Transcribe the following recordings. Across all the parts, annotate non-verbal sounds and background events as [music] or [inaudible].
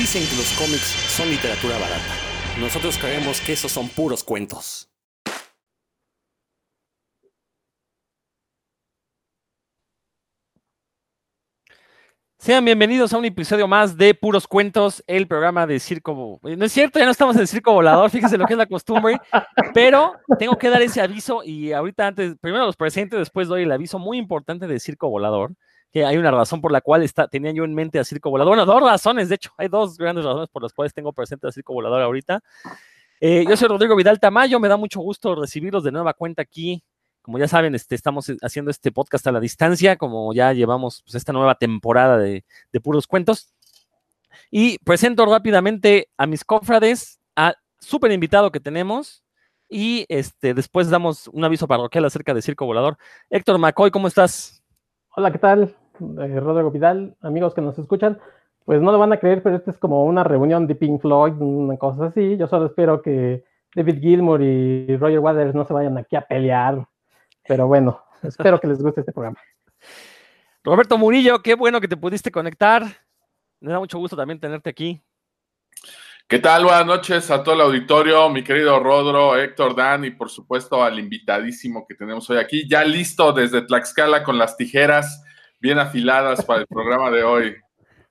Dicen que los cómics son literatura barata. Nosotros creemos que esos son puros cuentos. Sean bienvenidos a un episodio más de Puros Cuentos, el programa de Circo. No es cierto, ya no estamos en Circo Volador, fíjense lo que es la costumbre, pero tengo que dar ese aviso y ahorita antes, primero los presentes, después doy el aviso muy importante de Circo Volador, que hay una razón por la cual está, tenía yo en mente a Circo Volador. Bueno, dos razones, de hecho, hay dos grandes razones por las cuales tengo presente a Circo Volador ahorita. Eh, yo soy Rodrigo Vidal Tamayo, me da mucho gusto recibirlos de nueva cuenta aquí como ya saben, este, estamos haciendo este podcast a la distancia, como ya llevamos pues, esta nueva temporada de, puros cuentos. Y presento rápidamente a mis cofrades, al súper invitado que tenemos, y este, después damos un aviso parroquial acerca de Circo Volador. Héctor McCoy, ¿cómo estás? Hola, ¿qué tal? Eh, Rodrigo Vidal, amigos que nos escuchan. Pues no lo van a creer, pero este es como una reunión de Pink Floyd, una cosa así. Yo solo espero que David Gilmour y Roger Waters no se vayan aquí a pelear pero bueno, [laughs] espero que les guste este programa. Roberto Murillo, qué bueno que te pudiste conectar. Me da mucho gusto también tenerte aquí. ¿Qué tal? Buenas noches a todo el auditorio, mi querido Rodro, Héctor, Dan y por supuesto al invitadísimo que tenemos hoy aquí, ya listo desde Tlaxcala con las tijeras bien afiladas para el [laughs] programa de hoy.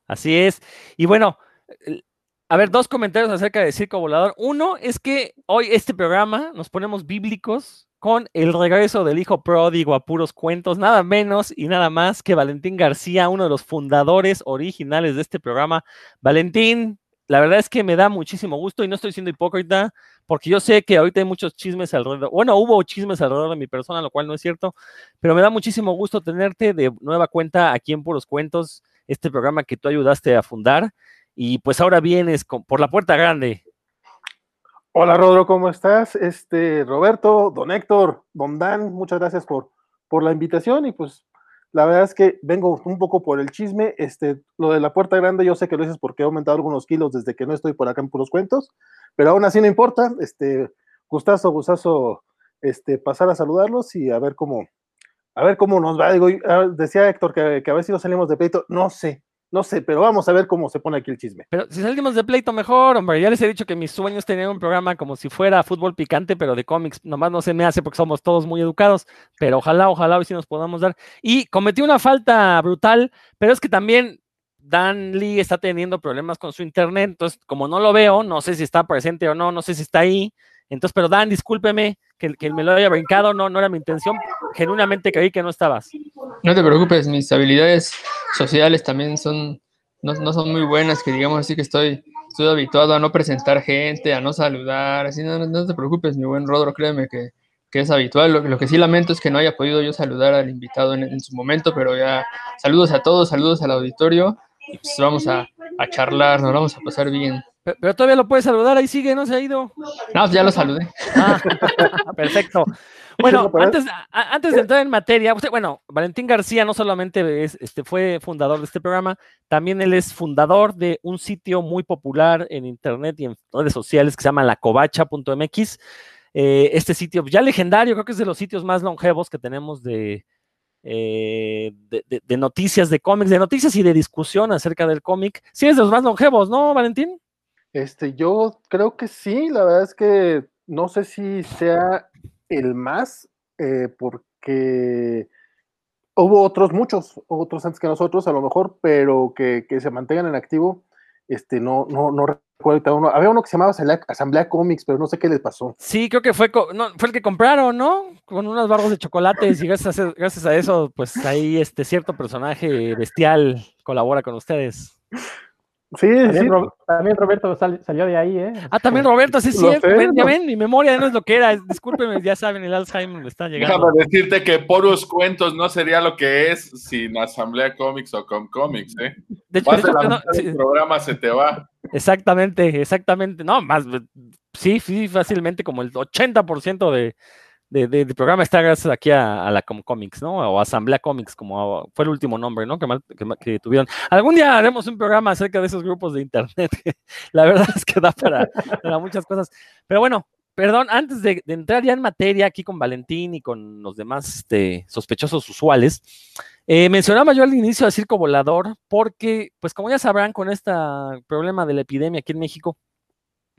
Así es. Y bueno, a ver, dos comentarios acerca de Circo Volador. Uno es que hoy este programa nos ponemos bíblicos con el regreso del hijo pródigo a puros cuentos, nada menos y nada más que Valentín García, uno de los fundadores originales de este programa. Valentín, la verdad es que me da muchísimo gusto y no estoy siendo hipócrita, porque yo sé que ahorita hay muchos chismes alrededor, bueno, hubo chismes alrededor de mi persona, lo cual no es cierto, pero me da muchísimo gusto tenerte de nueva cuenta aquí en Puros Cuentos, este programa que tú ayudaste a fundar, y pues ahora vienes por la puerta grande. Hola Rodro, ¿cómo estás? Este, Roberto, don Héctor, don Dan, muchas gracias por, por la invitación y pues la verdad es que vengo un poco por el chisme, este, lo de la puerta grande yo sé que lo dices porque he aumentado algunos kilos desde que no estoy por acá en puros cuentos, pero aún así no importa, este, gustazo, gustazo, este, pasar a saludarlos y a ver cómo, a ver cómo nos va, digo, ah, decía Héctor que, que a ver si no salimos de pleito, no sé, no sé, pero vamos a ver cómo se pone aquí el chisme. Pero si salimos de pleito, mejor, hombre. Ya les he dicho que mis sueños tenían un programa como si fuera fútbol picante, pero de cómics. Nomás no se me hace porque somos todos muy educados. Pero ojalá, ojalá hoy sí nos podamos dar. Y cometí una falta brutal, pero es que también Dan Lee está teniendo problemas con su internet. Entonces, como no lo veo, no sé si está presente o no, no sé si está ahí. Entonces, pero Dan, discúlpeme que, que me lo haya brincado, no, no era mi intención. Genuinamente creí que no estabas. No te preocupes, mis habilidades sociales también son, no, son muy buenas, que digamos así que estoy, estoy habituado a no presentar gente, a no saludar, así no, no te preocupes, mi buen Rodro, créeme que, es habitual. Lo, que sí lamento es que no haya podido yo saludar al invitado en, su momento, pero ya saludos a todos, saludos al auditorio, y pues vamos a, a charlar, nos vamos a pasar bien. Pero, todavía lo puedes saludar, ahí sigue, no se ha ido. No, ya lo saludé. Ah, [laughs] perfecto. Bueno, antes, antes de entrar en materia, bueno, Valentín García no solamente este, fue fundador de este programa, también él es fundador de un sitio muy popular en internet y en redes sociales que se llama lacovacha.mx. Eh, este sitio ya legendario, creo que es de los sitios más longevos que tenemos de, eh, de, noticias de cómics, de noticias y de discusión acerca del cómic. Sí, es de los más longevos, ¿no, Valentín? Este, yo creo que sí, la verdad es que no sé si sea el más, eh, porque hubo otros, muchos, otros antes que nosotros, a lo mejor, pero que, se mantengan en activo, este, no, no, no recuerdo uno. Había uno que se llamaba Asamblea, Comics, pero no sé qué les pasó. Sí, creo que fue, no, fue el que compraron, ¿no? Con unas barras de chocolates y gracias a, gracias a eso, pues ahí este cierto personaje bestial colabora con ustedes. Sí, también, Roberto salió de ahí, ¿eh? Ah, también Roberto, sí, sí. ya ven, mi memoria no es lo que era. Discúlpeme, ya saben, el Alzheimer me está llegando. Déjame decirte que Poros Cuentos no sería lo que es sin Asamblea Comics o Com Comics, ¿eh? De hecho, el programa se te va. Exactamente, exactamente. No, más, sí, sí, fácilmente como el 80% de, de, programa está gracias aquí a, la Comics, ¿no? O Asamblea Comics, como fue el último nombre, ¿no? Que, tuvieron. Algún día haremos un programa acerca de esos grupos de internet. [laughs] la verdad es que da para, muchas cosas. Pero bueno, perdón, antes de, entrar ya en materia aquí con Valentín y con los demás este, sospechosos usuales, eh, mencionaba yo al inicio del circo volador porque, pues como ya sabrán, con este problema de la epidemia aquí en México,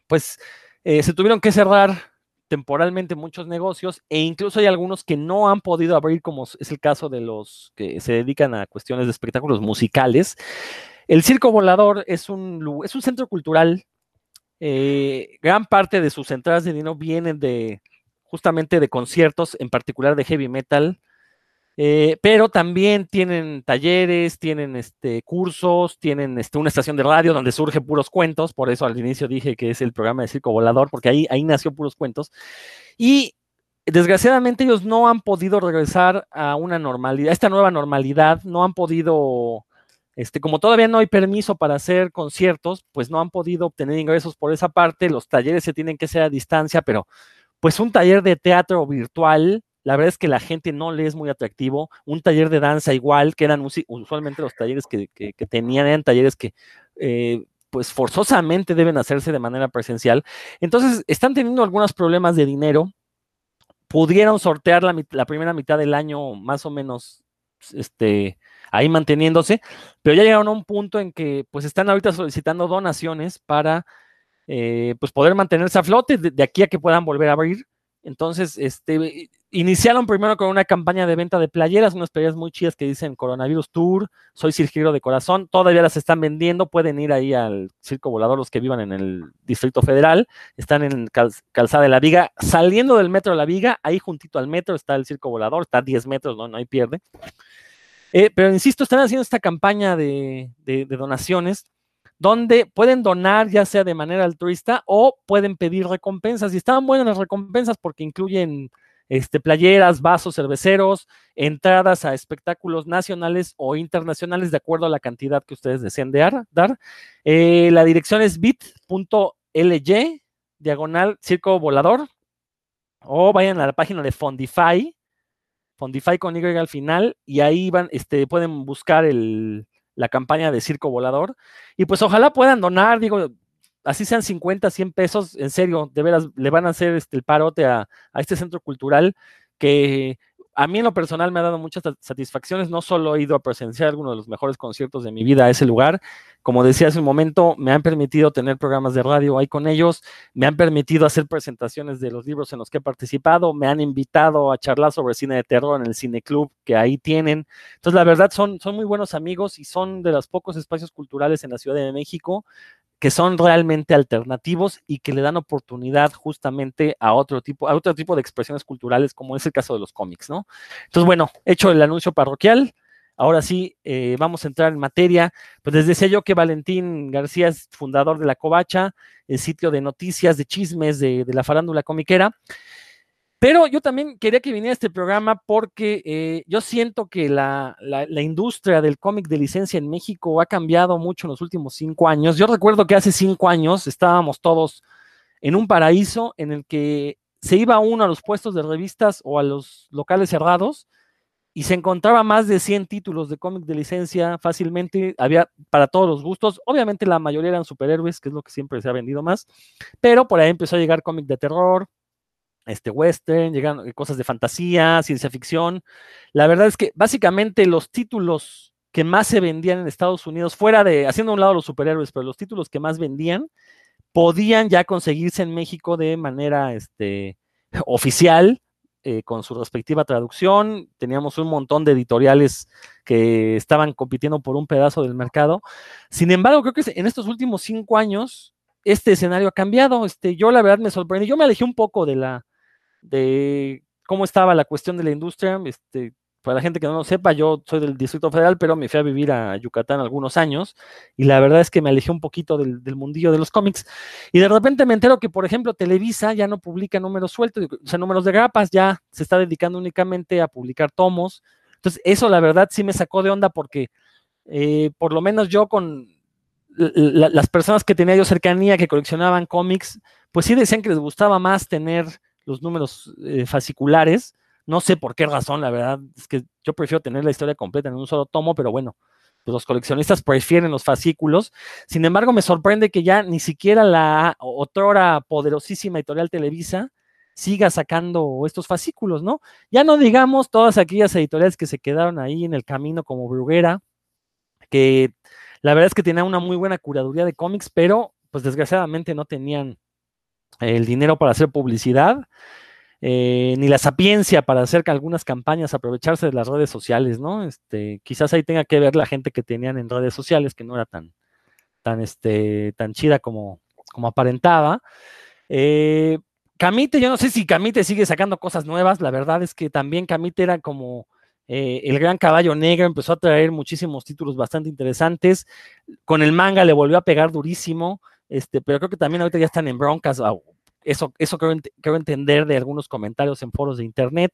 pues eh, se tuvieron que cerrar temporalmente muchos negocios e incluso hay algunos que no han podido abrir, como es el caso de los que se dedican a cuestiones de espectáculos musicales. El circo volador es un, es un centro cultural. eh, gran parte de sus entradas de dinero vienen de justamente de conciertos, en particular de heavy metal. Eh, pero también tienen talleres, tienen este, cursos, tienen este, una estación de radio donde surge puros cuentos, por eso al inicio dije que es el programa de Circo Volador, porque ahí, ahí nació puros cuentos. Y desgraciadamente ellos no han podido regresar a una normalidad, a esta nueva normalidad, no han podido, este, como todavía no hay permiso para hacer conciertos, pues no han podido obtener ingresos por esa parte, los talleres se tienen que hacer a distancia, pero pues un taller de teatro virtual la verdad es que la gente no le es muy atractivo. Un taller de danza igual, que eran usualmente los talleres que, que- tenían, eran talleres que eh, pues forzosamente deben hacerse de manera presencial. Entonces, están teniendo algunos problemas de dinero. Pudieron sortear la, primera mitad del año más o menos este, ahí manteniéndose, pero ya llegaron a un punto en que pues están ahorita solicitando donaciones para eh, pues poder mantenerse a flote de aquí a que puedan volver a abrir. Entonces, este, iniciaron primero con una campaña de venta de playeras, unas playeras muy chidas que dicen Coronavirus Tour, Soy Cirquero de Corazón, todavía las están vendiendo, pueden ir ahí al Circo Volador los que vivan en el Distrito Federal, están en Cal- Calzada de la Viga, saliendo del Metro de la Viga, ahí juntito al metro está el Circo Volador, está a 10 metros, no, no hay pierde. Eh, pero insisto, están haciendo esta campaña de, de- de donaciones donde pueden donar ya sea de manera altruista o pueden pedir recompensas. Y estaban buenas las recompensas porque incluyen este, playeras, vasos cerveceros, entradas a espectáculos nacionales o internacionales de acuerdo a la cantidad que ustedes deseen dar. Eh, la dirección es bit.ly, diagonal circo volador, o vayan a la página de Fondify, Fondify con Y al final, y ahí van, este, pueden buscar el, la campaña de Circo Volador. Y pues ojalá puedan donar, digo, así sean 50, 100 pesos, en serio, de veras, le van a hacer este, el parote a, este centro cultural que a mí en lo personal me ha dado muchas satisfacciones. No solo he ido a presenciar algunos de los mejores conciertos de mi vida a ese lugar, como decía hace un momento, me han permitido tener programas de radio ahí con ellos, me han permitido hacer presentaciones de los libros en los que he participado, me han invitado a charlar sobre cine de terror en el Cine Club que ahí tienen. Entonces, la verdad, son, son muy buenos amigos y son de los pocos espacios culturales en la Ciudad de México que son realmente alternativos y que le dan oportunidad justamente a otro tipo, a otro tipo de expresiones culturales, como es el caso de los cómics, ¿no? Entonces, bueno, hecho el anuncio parroquial, ahora sí eh, vamos a entrar en materia. Pues les decía yo que Valentín García es fundador de La Covacha, el sitio de noticias, de chismes de, de la farándula comiquera. Pero yo también quería que viniera este programa porque eh, yo siento que la, la, la, industria del cómic de licencia en México ha cambiado mucho en los últimos cinco años. Yo recuerdo que hace cinco años estábamos todos en un paraíso en el que se iba uno a los puestos de revistas o a los locales cerrados y se encontraba más de 100 títulos de cómic de licencia fácilmente, había para todos los gustos, obviamente la mayoría eran superhéroes, que es lo que siempre se ha vendido más, pero por ahí empezó a llegar cómic de terror, este western, llegan cosas de fantasía, ciencia ficción. La verdad es que básicamente los títulos que más se vendían en Estados Unidos, fuera de, haciendo a un lado los superhéroes, pero los títulos que más vendían, podían ya conseguirse en México de manera este, [laughs] oficial, eh, con su respectiva traducción. Teníamos un montón de editoriales que estaban compitiendo por un pedazo del mercado. Sin embargo, creo que en estos últimos cinco años, este escenario ha cambiado. Este, yo la verdad me sorprendí. Yo me alejé un poco de la, de cómo estaba la cuestión de la industria. Este, para la gente que no lo sepa, yo soy del Distrito Federal, pero me fui a vivir a Yucatán algunos años y la verdad es que me alejé un poquito del, mundillo de los cómics y de repente me entero que, por ejemplo, Televisa ya no publica números sueltos, o sea, números de grapas, ya se está dedicando únicamente a publicar tomos. Entonces, eso la verdad sí me sacó de onda porque eh, por lo menos yo con la, las personas que tenía yo cercanía, que coleccionaban cómics, pues sí decían que les gustaba más tener los números eh, fasciculares. No sé por qué razón, la verdad, es que yo prefiero tener la historia completa en un solo tomo, pero bueno, pues, los coleccionistas prefieren los fascículos. Sin embargo, me sorprende que ya ni siquiera la otrora poderosísima editorial Televisa siga sacando estos fascículos, ¿no? Ya no digamos todas aquellas editoriales que se quedaron ahí en el camino como Bruguera, que la verdad es que tenían una muy buena curaduría de cómics, pero pues desgraciadamente no tenían el dinero para hacer publicidad. Eh, ni la sapiencia para hacer algunas campañas, aprovecharse de las redes sociales, ¿no? Este, quizás ahí tenga que ver la gente que tenían en redes sociales, que no era tan, tan, este, tan chida como, como aparentaba. Eh, Camite, yo no sé si Camite sigue sacando cosas nuevas, la verdad es que también Camite era como eh, el gran caballo negro, empezó a traer muchísimos títulos bastante interesantes, con el manga le volvió a pegar durísimo, este, pero creo que también ahorita ya están en broncas, eso, eso quiero, entender de algunos comentarios en foros de internet.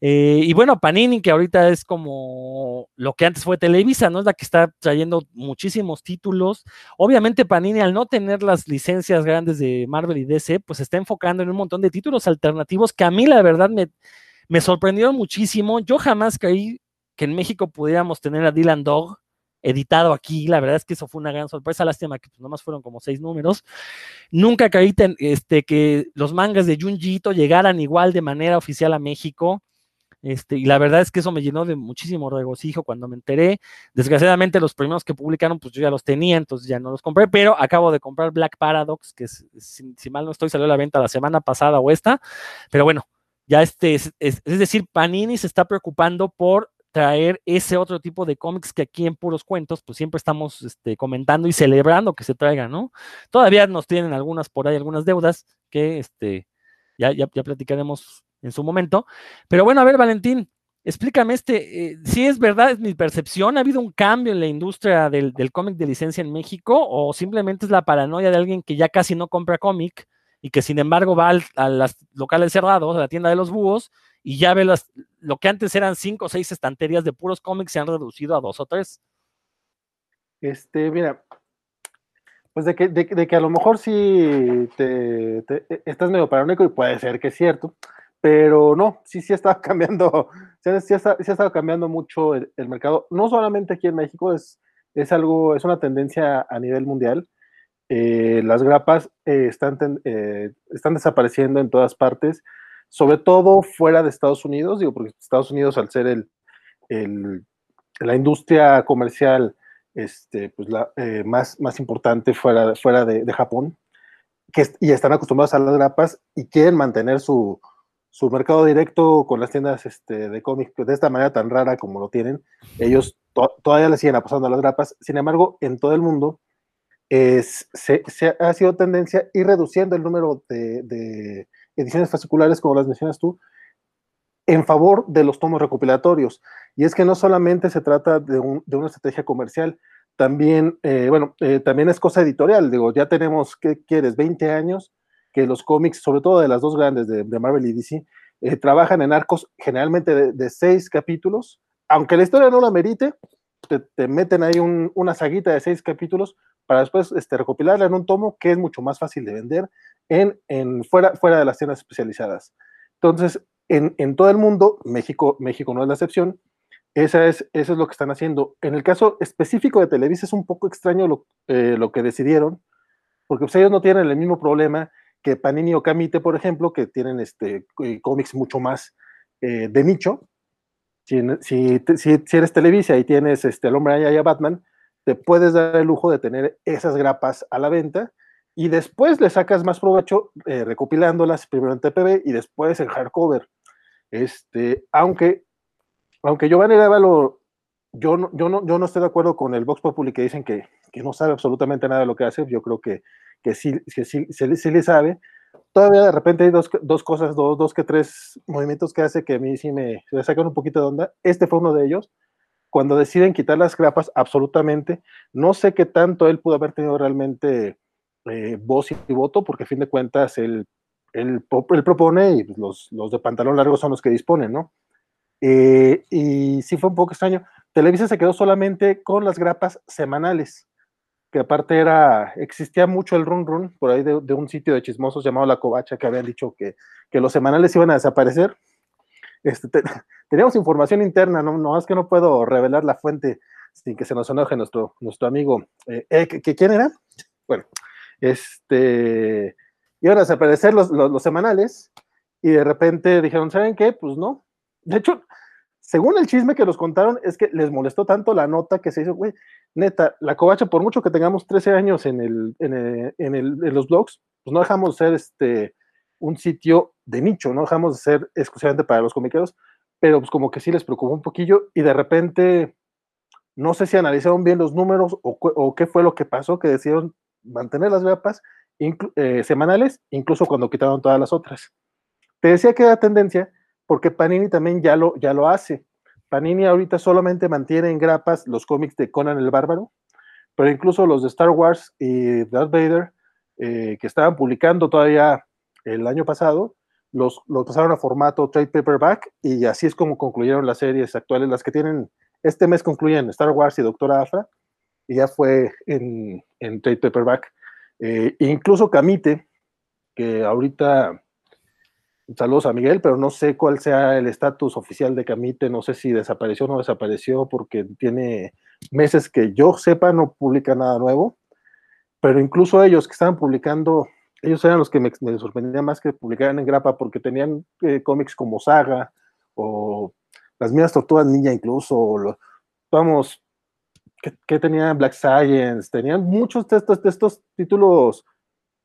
Eh, y bueno, Panini, que ahorita es como lo que antes fue Televisa, ¿no? Es la que está trayendo muchísimos títulos. Obviamente, Panini, al no tener las licencias grandes de Marvel y DC, pues se está enfocando en un montón de títulos alternativos que a mí, la verdad, me, me sorprendieron muchísimo. Yo jamás creí que en México pudiéramos tener a Dylan Dog editado aquí. La verdad es que eso fue una gran sorpresa. Lástima que pues, nomás fueron como seis números. Nunca creí este, que los mangas de Junjito llegaran igual de manera oficial a México. Este, y la verdad es que eso me llenó de muchísimo regocijo cuando me enteré. Desgraciadamente los primeros que publicaron, pues yo ya los tenía, entonces ya no los compré, pero acabo de comprar Black Paradox, que si, mal no estoy, salió a la venta la semana pasada o esta. Pero bueno, ya este, es, es decir, Panini se está preocupando por traer ese otro tipo de cómics que aquí en puros cuentos, pues siempre estamos este, comentando y celebrando que se traigan, ¿no? Todavía nos tienen algunas por ahí, algunas deudas que este, ya, ya, ya platicaremos en su momento. Pero bueno, a ver, Valentín, explícame este, eh, si es verdad, es mi percepción, ¿ha habido un cambio en la industria del, del cómic de licencia en México o simplemente es la paranoia de alguien que ya casi no compra cómic y que sin embargo va a las locales cerrados, a la tienda de los búhos y ya ve las, lo que antes eran cinco o seis estanterías de puros cómics se han reducido a dos o tres. Este, mira, pues de que, de, que a lo mejor sí te, e, estás medio paranoico y puede ser que es cierto, pero no, sí, sí [laughs] cambiando, sí, sí, está, sí ha estado cambiando mucho el, mercado, no solamente aquí en México, es, es algo, es una tendencia a nivel mundial. Eh, las grapas eh, están, eh, están desapareciendo en todas partes sobre todo fuera de Estados Unidos, digo, porque Estados Unidos al ser el, la industria comercial este, pues la, eh, más, más importante fuera, fuera de, Japón, que, y están acostumbrados a las grapas y quieren mantener su, mercado directo con las tiendas este, de cómics de esta manera tan rara como lo tienen, ellos todavía le siguen apostando a las grapas. Sin embargo, en todo el mundo es, se, ha sido tendencia ir reduciendo el número de ediciones fasciculares, como las mencionas tú, en favor de los tomos recopilatorios. Y es que no solamente se trata de, una estrategia comercial, también, eh, bueno, eh, también es cosa editorial. Digo, ya tenemos, ¿qué quieres? 20 años que los cómics, sobre todo de las dos grandes, de, Marvel y DC, eh, trabajan en arcos generalmente de, seis capítulos. Aunque la historia no la merite, te, meten ahí una saguita de seis capítulos para después este, recopilarla en un tomo que es mucho más fácil de vender en, fuera, fuera de las tiendas especializadas. Entonces, en, todo el mundo, México, México no es la excepción, esa es, eso es lo que están haciendo. En el caso específico de Televisa es un poco extraño lo, eh, lo que decidieron, porque pues, ellos no tienen el mismo problema que Panini o Camite, por ejemplo, que tienen este, eh, cómics mucho más eh, de nicho. Si, si, si, eres Televisa y tienes este, El Hombre Allá y Batman, te puedes dar el lujo de tener esas grapas a la venta y después le sacas más provecho eh, recopilándolas primero en TPB y después en hardcover. Este, aunque, aunque Giovanni Révalo, yo no, yo, no, yo no estoy de acuerdo con el Vox Populi que dicen que, que no sabe absolutamente nada de lo que hace, yo creo que, que sí, que sí, sí, le sabe. Todavía de repente hay dos, dos cosas, dos, dos que tres movimientos que hace que a mí sí me, me sacan un poquito de onda. Este fue uno de ellos cuando deciden quitar las grapas, absolutamente. No sé qué tanto él pudo haber tenido realmente eh, voz y voto, porque a fin de cuentas él, él, propone y pues, los, los, de pantalón largo son los que disponen, ¿no? Eh, y sí fue un poco extraño. Televisa se quedó solamente con las grapas semanales, que aparte era, existía mucho el run run por ahí de, un sitio de chismosos llamado La Covacha que habían dicho que, que los semanales iban a desaparecer. Este, [laughs] teníamos información interna, no, no es que no puedo revelar la fuente sin que se nos enoje nuestro, nuestro amigo. Eh, ¿que, ¿Quién era? Bueno, este, iban a desaparecer los, los, semanales y de repente dijeron, ¿saben qué? Pues no. De hecho, según el chisme que nos contaron, es que les molestó tanto la nota que se hizo, güey, neta, la covacha, por mucho que tengamos 13 años en, el, en, el, en, el, en los blogs, pues no dejamos de ser este, un sitio de nicho, no dejamos de ser exclusivamente para los comiqueros, pero pues como que sí les preocupó un poquillo y de repente, no sé si analizaron bien los números o, qué fue lo que pasó, que decidieron mantener las grapas eh, semanales, incluso cuando quitaron todas las otras. Te decía que era tendencia porque Panini también ya lo, ya lo hace. Panini ahorita solamente mantiene en grapas los cómics de Conan el Bárbaro, pero incluso los de Star Wars y Darth Vader, eh, que estaban publicando todavía el año pasado, los, los, pasaron a formato trade paperback y así es como concluyeron las series actuales, las que tienen, este mes concluyen Star Wars y Doctora Afra, y ya fue en, en trade paperback. Eh, incluso Camite, que ahorita, saludos a Miguel, pero no sé cuál sea el estatus oficial de Camite, no sé si desapareció o no desapareció, porque tiene meses que yo sepa no publica nada nuevo, pero incluso ellos que estaban publicando, ellos eran los que me, me sorprendían más que publicaran en grapa, porque tenían eh, cómics como Saga o Las Mías Tortugas Niña incluso, vamos, que, tenían Black Science, tenían muchos de estos, de estos títulos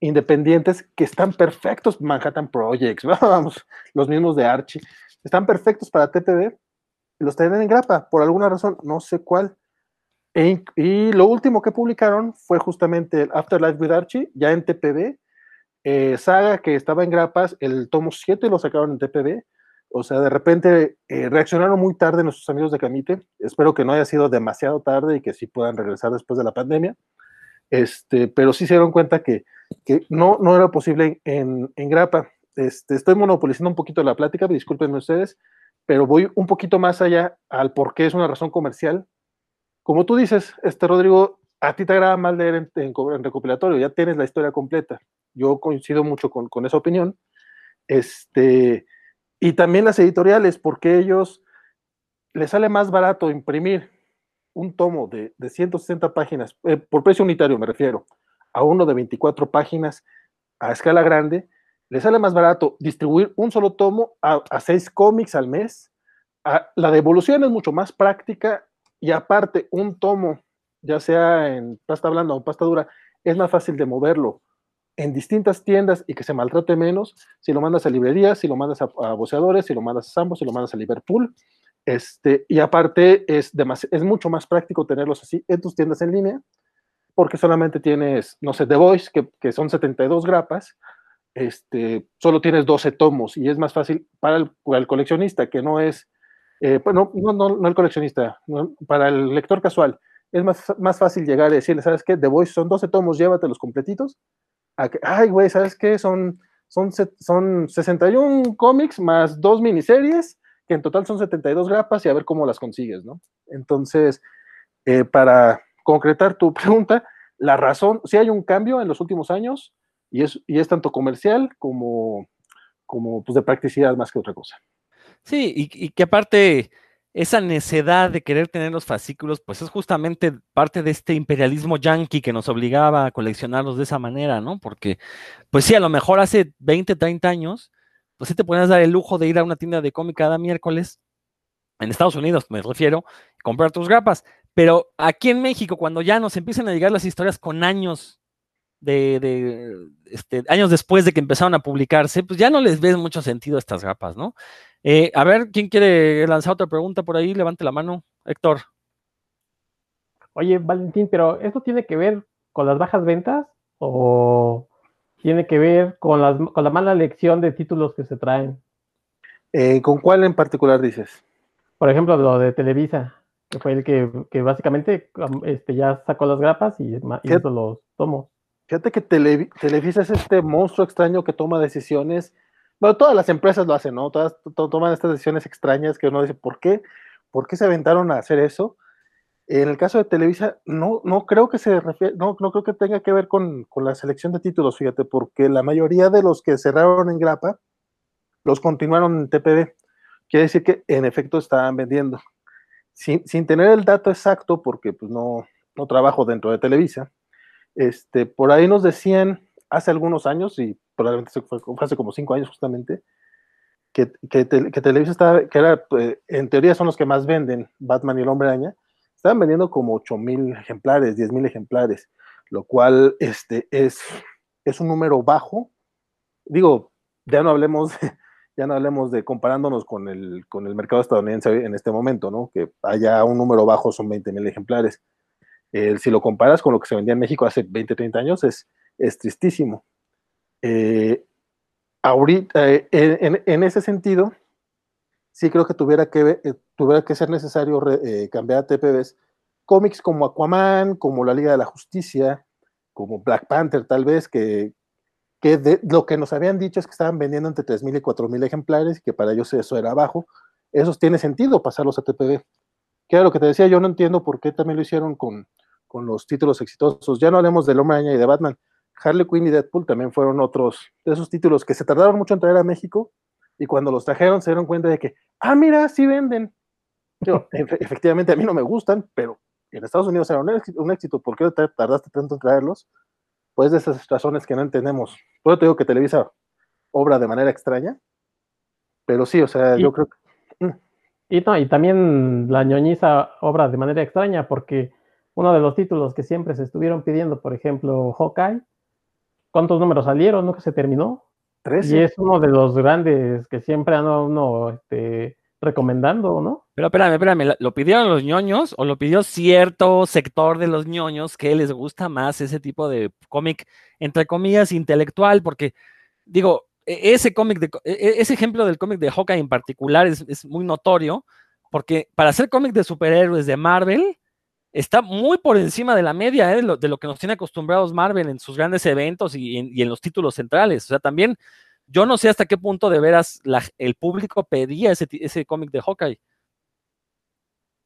independientes que están perfectos, Manhattan Projects, [laughs] vamos, los mismos de Archie, están perfectos para TPB los tienen en grapa, por alguna razón, no sé cuál. E y lo último que publicaron fue justamente el Afterlife with Archie, ya en TPB, eh, saga que estaba en grapas, el tomo 7 lo sacaron en TPB, o sea, de repente eh, reaccionaron muy tarde nuestros amigos de Camite. Espero que no haya sido demasiado tarde y que sí puedan regresar después de la pandemia. Este, pero sí se dieron cuenta que, que no, no era posible en, en Grapa. Este, estoy monopolizando un poquito la plática, discúlpenme ustedes, pero voy un poquito más allá al por qué es una razón comercial. Como tú dices, este Rodrigo, a ti te agrada más leer en, en, recopilatorio, ya tienes la historia completa. Yo coincido mucho con, esa opinión. Este, y también las editoriales, porque ellos les sale más barato imprimir un tomo de, de 160 páginas, eh, por precio unitario me refiero, a uno de 24 páginas a escala grande, les sale más barato distribuir un solo tomo a, a seis cómics al mes. la devolución es mucho más práctica y aparte un tomo, ya sea en pasta blanda o pasta dura, es más fácil de moverlo en distintas tiendas y que se maltrate menos si lo mandas a librerías, si lo mandas a, a boceadores, si lo mandas a Sambo, si lo mandas a Liverpool. Este, y aparte es, es mucho más práctico tenerlos así en tus tiendas en línea, porque solamente tienes, no sé, The Voice, que, que son 72 grapas, este, solo tienes 12 tomos y es más fácil para el, coleccionista, que no es, eh, pues no, no, no, el coleccionista, para el lector casual, es más, más fácil llegar y decirle, ¿sabes qué? The Voice son 12 tomos, llévatelos completitos, ay, güey, ¿sabes qué? Son, son, son 61 cómics más dos miniseries, que en total son 72 grapas y a ver cómo las consigues, ¿no? Entonces, eh, para concretar tu [laughs] pregunta, la razón, sí hay un cambio en los últimos años y es, y es tanto comercial como, como pues de practicidad más que otra cosa. Sí, y que aparte esa necedad de querer tener los fascículos, pues es justamente parte de este imperialismo yanqui que nos obligaba a coleccionarlos de esa manera, ¿no? Porque, pues sí, a lo mejor hace 20, 30 años, pues sí te ponías dar el lujo de ir a una tienda de cómic cada miércoles, en Estados Unidos me refiero, comprar tus grapas. Pero aquí en México, cuando ya nos empiezan a llegar las historias con años de, de este, años después de que empezaron a publicarse, pues ya no les ves mucho sentido estas grapas, ¿no? Eh, a ver, ¿quién quiere lanzar otra pregunta por ahí? Levante la mano. Héctor. Oye, Valentín, pero ¿esto tiene que ver con las bajas ventas o tiene que ver con, las, con la mala elección de títulos que se traen? Eh, ¿Con cuál en particular dices? Por ejemplo, lo de Televisa, que fue el que, que básicamente este, ya sacó las grapas y, hizo los tomos. Fíjate que Televisa es este monstruo extraño que toma decisiones bueno, todas las empresas lo hacen, ¿no? Todas toman estas decisiones extrañas que uno dice, ¿por qué? ¿Por qué se aventaron a hacer eso? En el caso de Televisa, no, no creo que se refiere, no, no creo que tenga que ver con, con, la selección de títulos, fíjate, porque la mayoría de los que cerraron en Grapa los continuaron en TPB. Quiere decir que en efecto estaban vendiendo. sin, sin, tener el dato exacto, porque pues no, no trabajo dentro de Televisa, este, por ahí nos decían hace algunos años, y probablemente fue, hace como cinco años justamente, que, que, Televisa estaba, que era, pues, en teoría son los que más venden, Batman y el Hombre Araña, estaban vendiendo como 8 mil ejemplares, 10 mil ejemplares, lo cual este, es, es un número bajo. Digo, ya no hablemos de, [laughs] ya no hablemos de comparándonos con el, con el mercado estadounidense en este momento, ¿no? Que haya un número bajo son 20 mil ejemplares. si lo comparas con lo que se vendía en México hace 20, 30 años, es, es tristísimo. Eh, ahorita, eh, en, ese sentido, sí creo que tuviera que, eh, tuviera que ser necesario cambiar a TPBs cómics como Aquaman, como la Liga de la Justicia, como Black Panther tal vez, que, que lo que nos habían dicho es que estaban vendiendo entre 3.000 y 4.000 ejemplares y que para ellos eso era bajo. Eso tiene sentido pasarlos a TPB. Que era lo que te decía, yo no entiendo por qué también lo hicieron con, con los títulos exitosos. Ya no hablemos del Hombre y de Batman. Harley Quinn y Deadpool también fueron otros de esos títulos que se tardaron mucho en traer a México y cuando los trajeron se dieron cuenta de que, ah, mira, sí venden. Yo, [laughs] efectivamente a mí no me gustan, pero en Estados Unidos era un éxito, un éxito. ¿por qué tardaste tanto en traerlos? Pues de esas razones que no entendemos. Por eso te digo que Televisa obra de manera extraña, pero sí, o sea, y, yo creo que... Mm. Y, no, y también la ñoñiza obra de manera extraña, porque uno de los títulos que siempre se estuvieron pidiendo, por ejemplo, Hawkeye, ¿cuántos números salieron? ¿Nunca se terminó? 13. Y es uno de los grandes que siempre han uno este, recomendando, ¿no? Pero espérame, espérame, ¿lo pidieron los ñoños o lo pidió cierto sector de los ñoños que les gusta más ese tipo de cómic, entre comillas, intelectual? Porque, digo, e, ese cómic, de, e, e, ese ejemplo del cómic de Hawkeye en particular es, es muy notorio, porque para hacer cómic de superhéroes de Marvel, está muy por encima de la media ¿eh? de, lo, que nos tiene acostumbrados Marvel en sus grandes eventos y en, los títulos centrales. O sea, también yo no sé hasta qué punto de veras el público pedía ese, ese cómic de Hawkeye.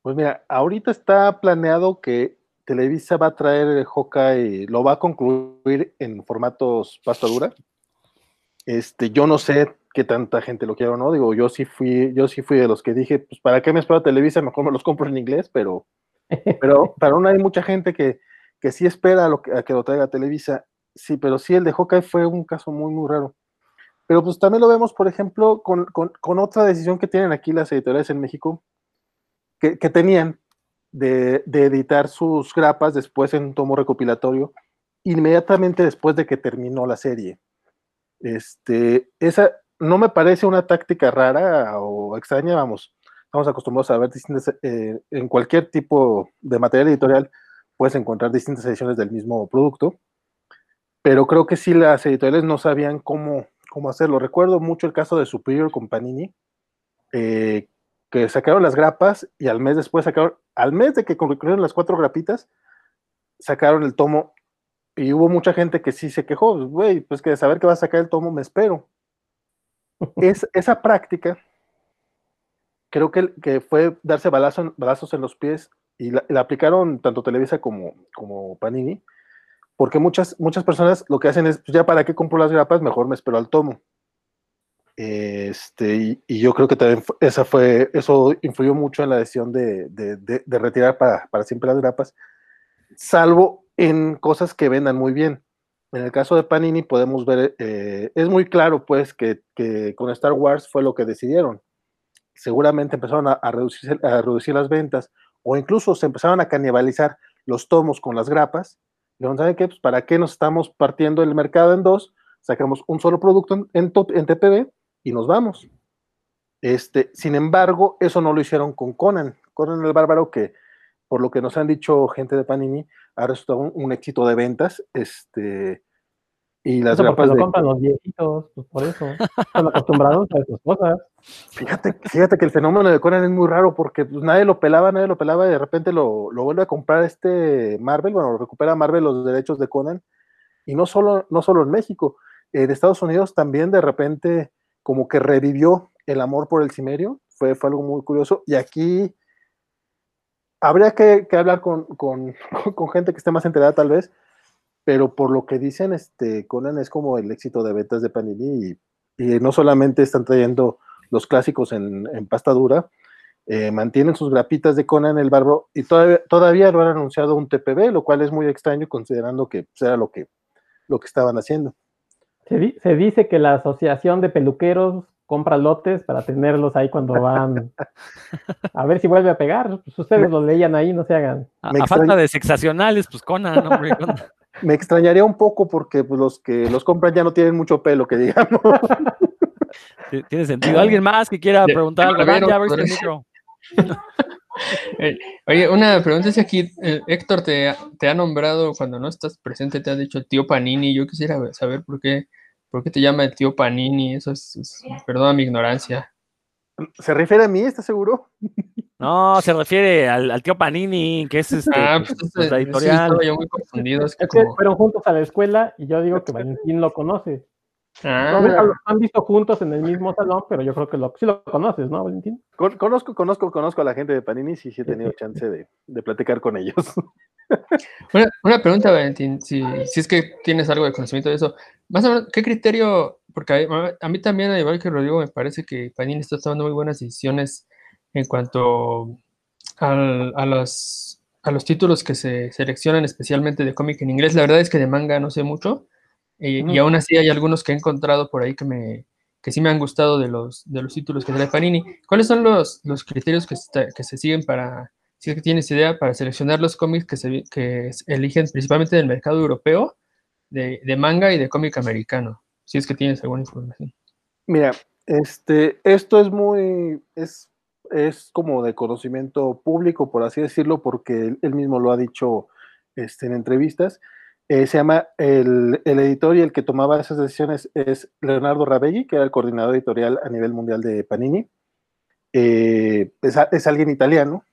Pues mira, ahorita está planeado que Televisa va a traer el Hawkeye, lo va a concluir en formatos pasta dura. Este, yo no sé qué tanta gente lo quiere o no. Digo, yo sí fui, yo sí fui de los que dije, pues para qué me espero Televisa, mejor me los compro en inglés, pero [laughs] pero para aún hay mucha gente que, que sí espera a, lo que, a que lo traiga Televisa. Sí, pero sí, el de Hawkeye fue un caso muy, muy raro. Pero pues también lo vemos, por ejemplo, con, con, con otra decisión que tienen aquí las editoriales en México, que, que tenían de, de, editar sus grapas después en un tomo recopilatorio, inmediatamente después de que terminó la serie. Este, esa no me parece una táctica rara o extraña, vamos, estamos acostumbrados a ver distintas, eh, en cualquier tipo de material editorial, puedes encontrar distintas ediciones del mismo producto, pero creo que sí las editoriales no sabían cómo, cómo hacerlo. Recuerdo mucho el caso de Superior con Panini, eh, que sacaron las grapas y al mes después sacaron, al mes de que concluyeron las cuatro grapitas, sacaron el tomo y hubo mucha gente que sí se quejó, güey, pues que de saber que va a sacar el tomo me espero. [laughs] Es, esa práctica creo que, que fue darse balazo, balazos en los pies y la, aplicaron tanto Televisa como, como Panini, porque muchas, muchas personas lo que hacen es, pues ya para qué compro las grapas, mejor me espero al tomo. Este, y, yo creo que también esa fue, eso influyó mucho en la decisión de, de, de, de retirar para, para, siempre las grapas, salvo en cosas que vendan muy bien. En el caso de Panini podemos ver, eh, es muy claro pues que, que con Star Wars fue lo que decidieron seguramente empezaron a, reducir, a, reducir, las ventas o incluso se empezaron a canibalizar los tomos con las grapas. ¿saben qué? Pues, ¿Para qué nos estamos partiendo el mercado en dos? Sacamos un solo producto en, en, top, en y nos vamos. Este, sin embargo, eso no lo hicieron con Conan. Conan el Bárbaro, que por lo que nos han dicho gente de Panini, ha resultado un, un éxito de ventas. Este, y las eso grapas porque lo de... compran los viejitos, pues por eso. Están acostumbrados a esas cosas. Fíjate, fíjate que el fenómeno de Conan es muy raro porque pues, nadie lo pelaba, nadie lo pelaba y de repente lo, lo, vuelve a comprar este Marvel, bueno, recupera Marvel los derechos de Conan. Y no solo, no solo en México, en Estados Unidos también de repente como que revivió el amor por el cimerio, fue, fue algo muy curioso. Y aquí habría que, que hablar con, con, [laughs] con gente que esté más enterada tal vez, pero por lo que dicen, este, Conan es como el éxito de ventas de Panini y, y no solamente están trayendo los clásicos en, en, pasta dura, eh, mantienen sus grapitas de Conan el Bárbaro y todavía, todavía no han anunciado un TPB, lo cual es muy extraño considerando que pues, era lo que, lo que estaban haciendo. Se, di- se dice que la asociación de peluqueros compra lotes para tenerlos ahí cuando van [laughs] a ver si vuelve a pegar. Pues ustedes lo leían ahí, no se hagan. A, falta de sexacionales, pues Conan, hombre. Conan. Me extrañaría un poco porque pues, los que los compran ya no tienen mucho pelo, que digamos. Tiene sentido. ¿Alguien más que quiera preguntar algo? Micro. [laughs] Eh, Oye, una pregunta es aquí, eh, Héctor te, ha- te ha nombrado cuando no estás presente, te ha dicho tío Panini. Yo quisiera saber por qué, por qué te llama el tío Panini. Eso es, es- perdona mi ignorancia. ¿Se refiere a mí, estás seguro? No, se refiere al, al tío Panini, que es este, Ah, pues, pues, pues, la sí, editorial. estaba yo muy confundido. Es que Es que como- fueron juntos a la escuela y yo digo que [laughs] Valentín lo conoce. Ah, los han visto juntos en el mismo salón, pero yo creo que lo, sí lo conoces, ¿no, Valentín? Con- Conozco, conozco, conozco a la gente de Panini, sí, sí he tenido chance de, de platicar con ellos. [laughs] Una, una pregunta, Valentín, si, si es que tienes algo de conocimiento de eso. Más o menos, ¿qué criterio? Porque a, a mí también, al igual que Rodrigo, me parece que Panini está tomando muy buenas decisiones en cuanto al- a, los, a los títulos que se seleccionan especialmente de cómic en inglés. La verdad es que de manga no sé mucho, y, y aún así hay algunos que he encontrado por ahí que, me, que sí me han gustado de los, de los títulos que trae Panini. ¿Cuáles son los, los criterios que, está- que se siguen para, si es que tienes idea, para seleccionar los cómics que, se, que eligen principalmente del mercado europeo, de, de manga y de cómic americano? Si es que tienes alguna información. Mira, este, esto es muy, es, es como de conocimiento público, por así decirlo, porque él, mismo lo ha dicho este, en entrevistas. Eh, se llama, el, el editor y el que tomaba esas decisiones es Leonardo Rabelli, que era el coordinador editorial a nivel mundial de Panini. Eh, es, es alguien italiano.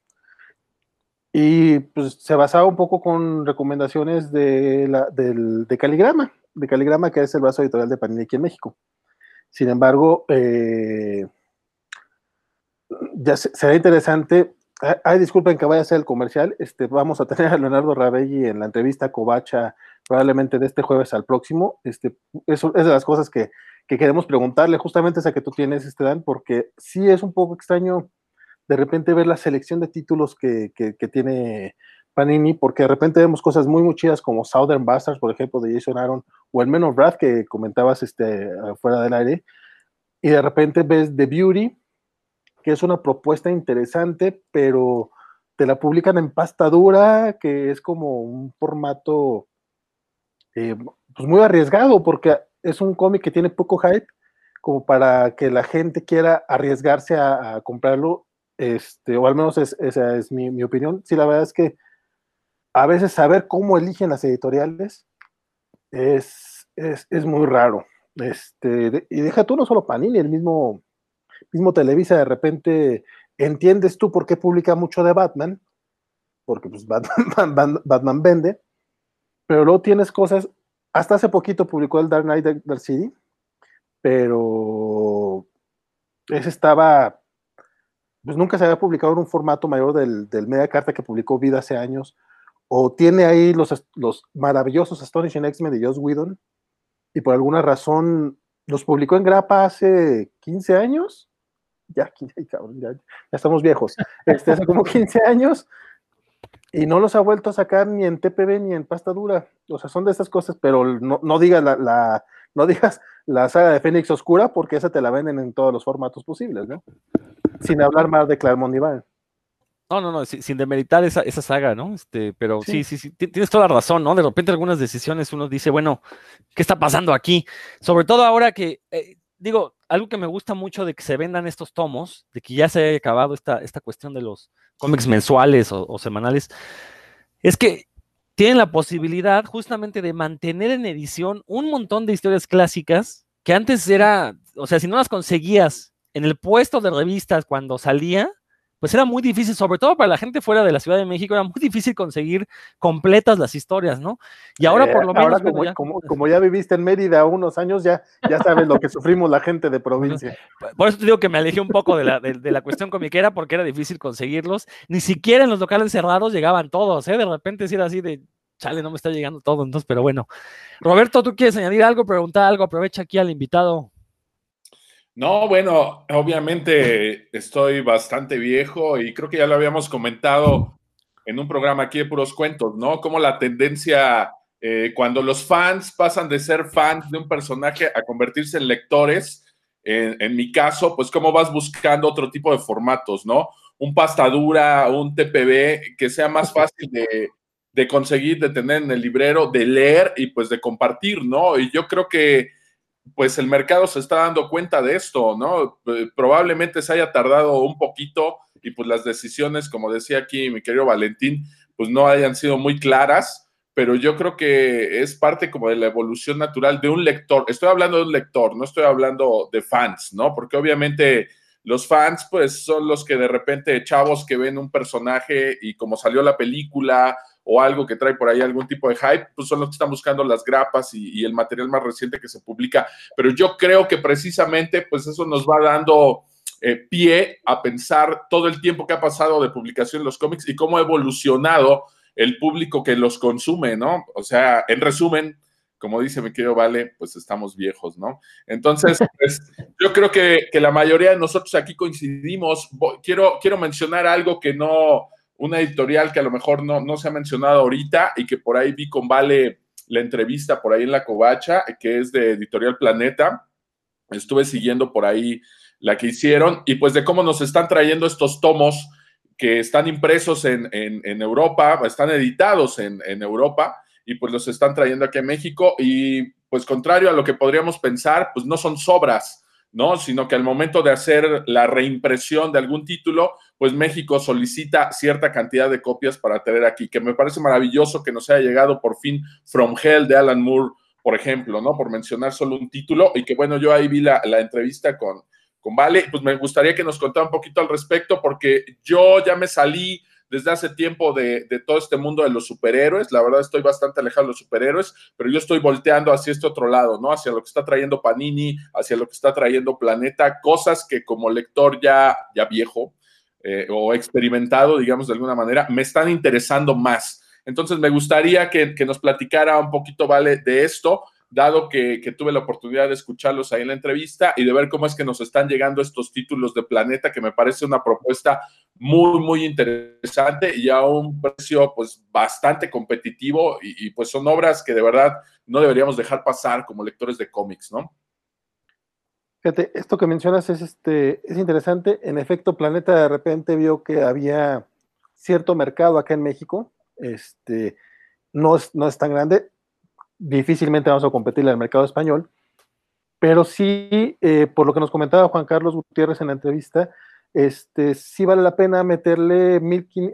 Y pues se basaba un poco con recomendaciones de, la, del, de Caligrama, de Caligrama, que es el brazo editorial de Panini aquí en México. Sin embargo, eh, ya se- será interesante. Ay, ay, disculpen que vaya a ser el comercial. Este, vamos a tener a Leonardo Rabelli en la entrevista Covacha probablemente de este jueves al próximo. Este, eso es de las cosas que, que queremos preguntarle, justamente esa que tú tienes, este Dan, porque sí es un poco extraño de repente ver la selección de títulos que, que tiene Panini, porque de repente vemos cosas muy, muy chidas como Southern Bastards, por ejemplo, de Jason Aaron, o el Men of Wrath que comentabas este, fuera del aire, y de repente ves The Beauty, que es una propuesta interesante, pero te la publican en pasta dura, que es como un formato eh, pues muy arriesgado, porque es un cómic que tiene poco hype, como para que la gente quiera arriesgarse a, comprarlo, este, o al menos es- esa es mi opinión. Sí, la verdad es que a veces saber cómo eligen las editoriales es, es, es muy raro. Este, de- y deja tú no solo Panini, el mismo, mismo Televisa de repente entiendes tú por qué publica mucho de Batman, porque pues [laughs] Batman, Batman- Batman vende, pero luego tienes cosas, hasta hace poquito publicó el Dark Knight Dark City, pero ese estaba, pues nunca se había publicado en un formato mayor del, del media carta que publicó Vida hace años, o tiene ahí los, los maravillosos Astonishing X-Men de Joss Whedon, y por alguna razón los publicó en grapa hace 15 años. Ya, [laughs] 15, ay, cabrón, ya, estamos viejos. Este, hace como 15 años. Y no los ha vuelto a sacar ni en TPB ni en pasta dura. O sea, son de esas cosas, pero no, no digas la, la- no digas la saga de Fénix Oscura porque esa te la venden en todos los formatos posibles, ¿no? Sin hablar más de Claremont y Van. No, no, no, si- sin demeritar esa, esa saga, ¿no? Este, pero sí, Sí. sí, sí, ti- tienes toda la razón, ¿no? De repente algunas decisiones uno dice, bueno, ¿qué está pasando aquí? Sobre todo ahora que, eh, digo, algo que me gusta mucho de que se vendan estos tomos, de que ya se haya acabado esta, esta cuestión de los cómics mensuales o, o semanales, es que tienen la posibilidad justamente de mantener en edición un montón de historias clásicas que antes era, o sea, si no las conseguías en el puesto de revistas cuando salía, pues era muy difícil, sobre todo para la gente fuera de la Ciudad de México, era muy difícil conseguir completas las historias, ¿no? Y ahora Eh, por lo menos... ahora bueno, como, ya- como, como ya viviste en Mérida unos años, ya, ya sabes lo que sufrimos la gente de provincia. [laughs] Por eso te digo que me alejé un poco de la, de, de la cuestión comiquera porque era difícil conseguirlos. Ni siquiera en los locales cerrados llegaban todos, ¿eh? De repente sí era así de, chale, no me está llegando todo, entonces, pero bueno. Roberto, ¿tú quieres añadir algo, preguntar algo? Aprovecha aquí al invitado. No, bueno, obviamente estoy bastante viejo y creo que ya lo habíamos comentado en un programa aquí de puros cuentos, ¿no? Como la tendencia, eh, cuando los fans pasan de ser fans de un personaje a convertirse en lectores, en, mi caso, pues cómo vas buscando otro tipo de formatos, ¿no? Un pastadura, un TPB, que sea más fácil de, de conseguir, de tener en el librero, de leer y pues de compartir, ¿no? Y yo creo que pues el mercado se está dando cuenta de esto, ¿no? Eh, probablemente se haya tardado un poquito y pues las decisiones, como decía aquí mi querido Valentín, pues no hayan sido muy claras, pero yo creo que es parte como de la evolución natural de un lector. Estoy hablando de un lector, no estoy hablando de fans, ¿no? Porque obviamente los fans pues son los que de repente chavos que ven un personaje y como salió la película o algo que trae por ahí algún tipo de hype, pues son los que están buscando las grapas y, el material más reciente que se publica. Pero yo creo que precisamente, pues eso nos va dando eh, pie a pensar todo el tiempo que ha pasado de publicación de los cómics y cómo ha evolucionado el público que los consume, ¿no? O sea, en resumen, como dice mi querido Vale, pues estamos viejos, ¿no? Entonces, [laughs] pues, yo creo que, que, la mayoría de nosotros aquí coincidimos. Quiero, quiero mencionar algo que no, una editorial que a lo mejor no, no se ha mencionado ahorita y que por ahí vi con Vale la entrevista por ahí en la covacha, que es de Editorial Planeta. Estuve siguiendo por ahí la que hicieron y pues de cómo nos están trayendo estos tomos que están impresos en, en, Europa, están editados en, en, Europa y pues los están trayendo aquí a México y pues contrario a lo que podríamos pensar, pues no son sobras, ¿no? Sino que al momento de hacer la reimpresión de algún título, pues México solicita cierta cantidad de copias para tener aquí, que me parece maravilloso que nos haya llegado por fin From Hell de Alan Moore, por ejemplo, ¿no? Por mencionar solo un título, y que bueno, yo ahí vi la, la entrevista con, con Vale, pues me gustaría que nos contara un poquito al respecto, porque yo ya me salí desde hace tiempo de, todo este mundo de los superhéroes. La verdad estoy bastante alejado de los superhéroes, pero yo estoy volteando hacia este otro lado, ¿no? Hacia lo que está trayendo Panini, hacia lo que está trayendo Planeta, cosas que como lector ya, ya viejo eh, o experimentado, digamos de alguna manera, me están interesando más. Entonces me gustaría que, que nos platicara un poquito, ¿vale? De esto dado que, tuve la oportunidad de escucharlos ahí en la entrevista y de ver cómo es que nos están llegando estos títulos de Planeta, que me parece una propuesta muy, muy interesante y a un precio pues bastante competitivo y, pues son obras que de verdad no deberíamos dejar pasar como lectores de cómics, ¿no? Fíjate, esto que mencionas es, este, es interesante. En efecto, Planeta de repente vio que había cierto mercado acá en México. Este, no es, no es tan grande difícilmente vamos a competir en el mercado español, pero sí, eh, por lo que nos comentaba Juan Carlos Gutiérrez en la entrevista, este, sí vale la pena meterle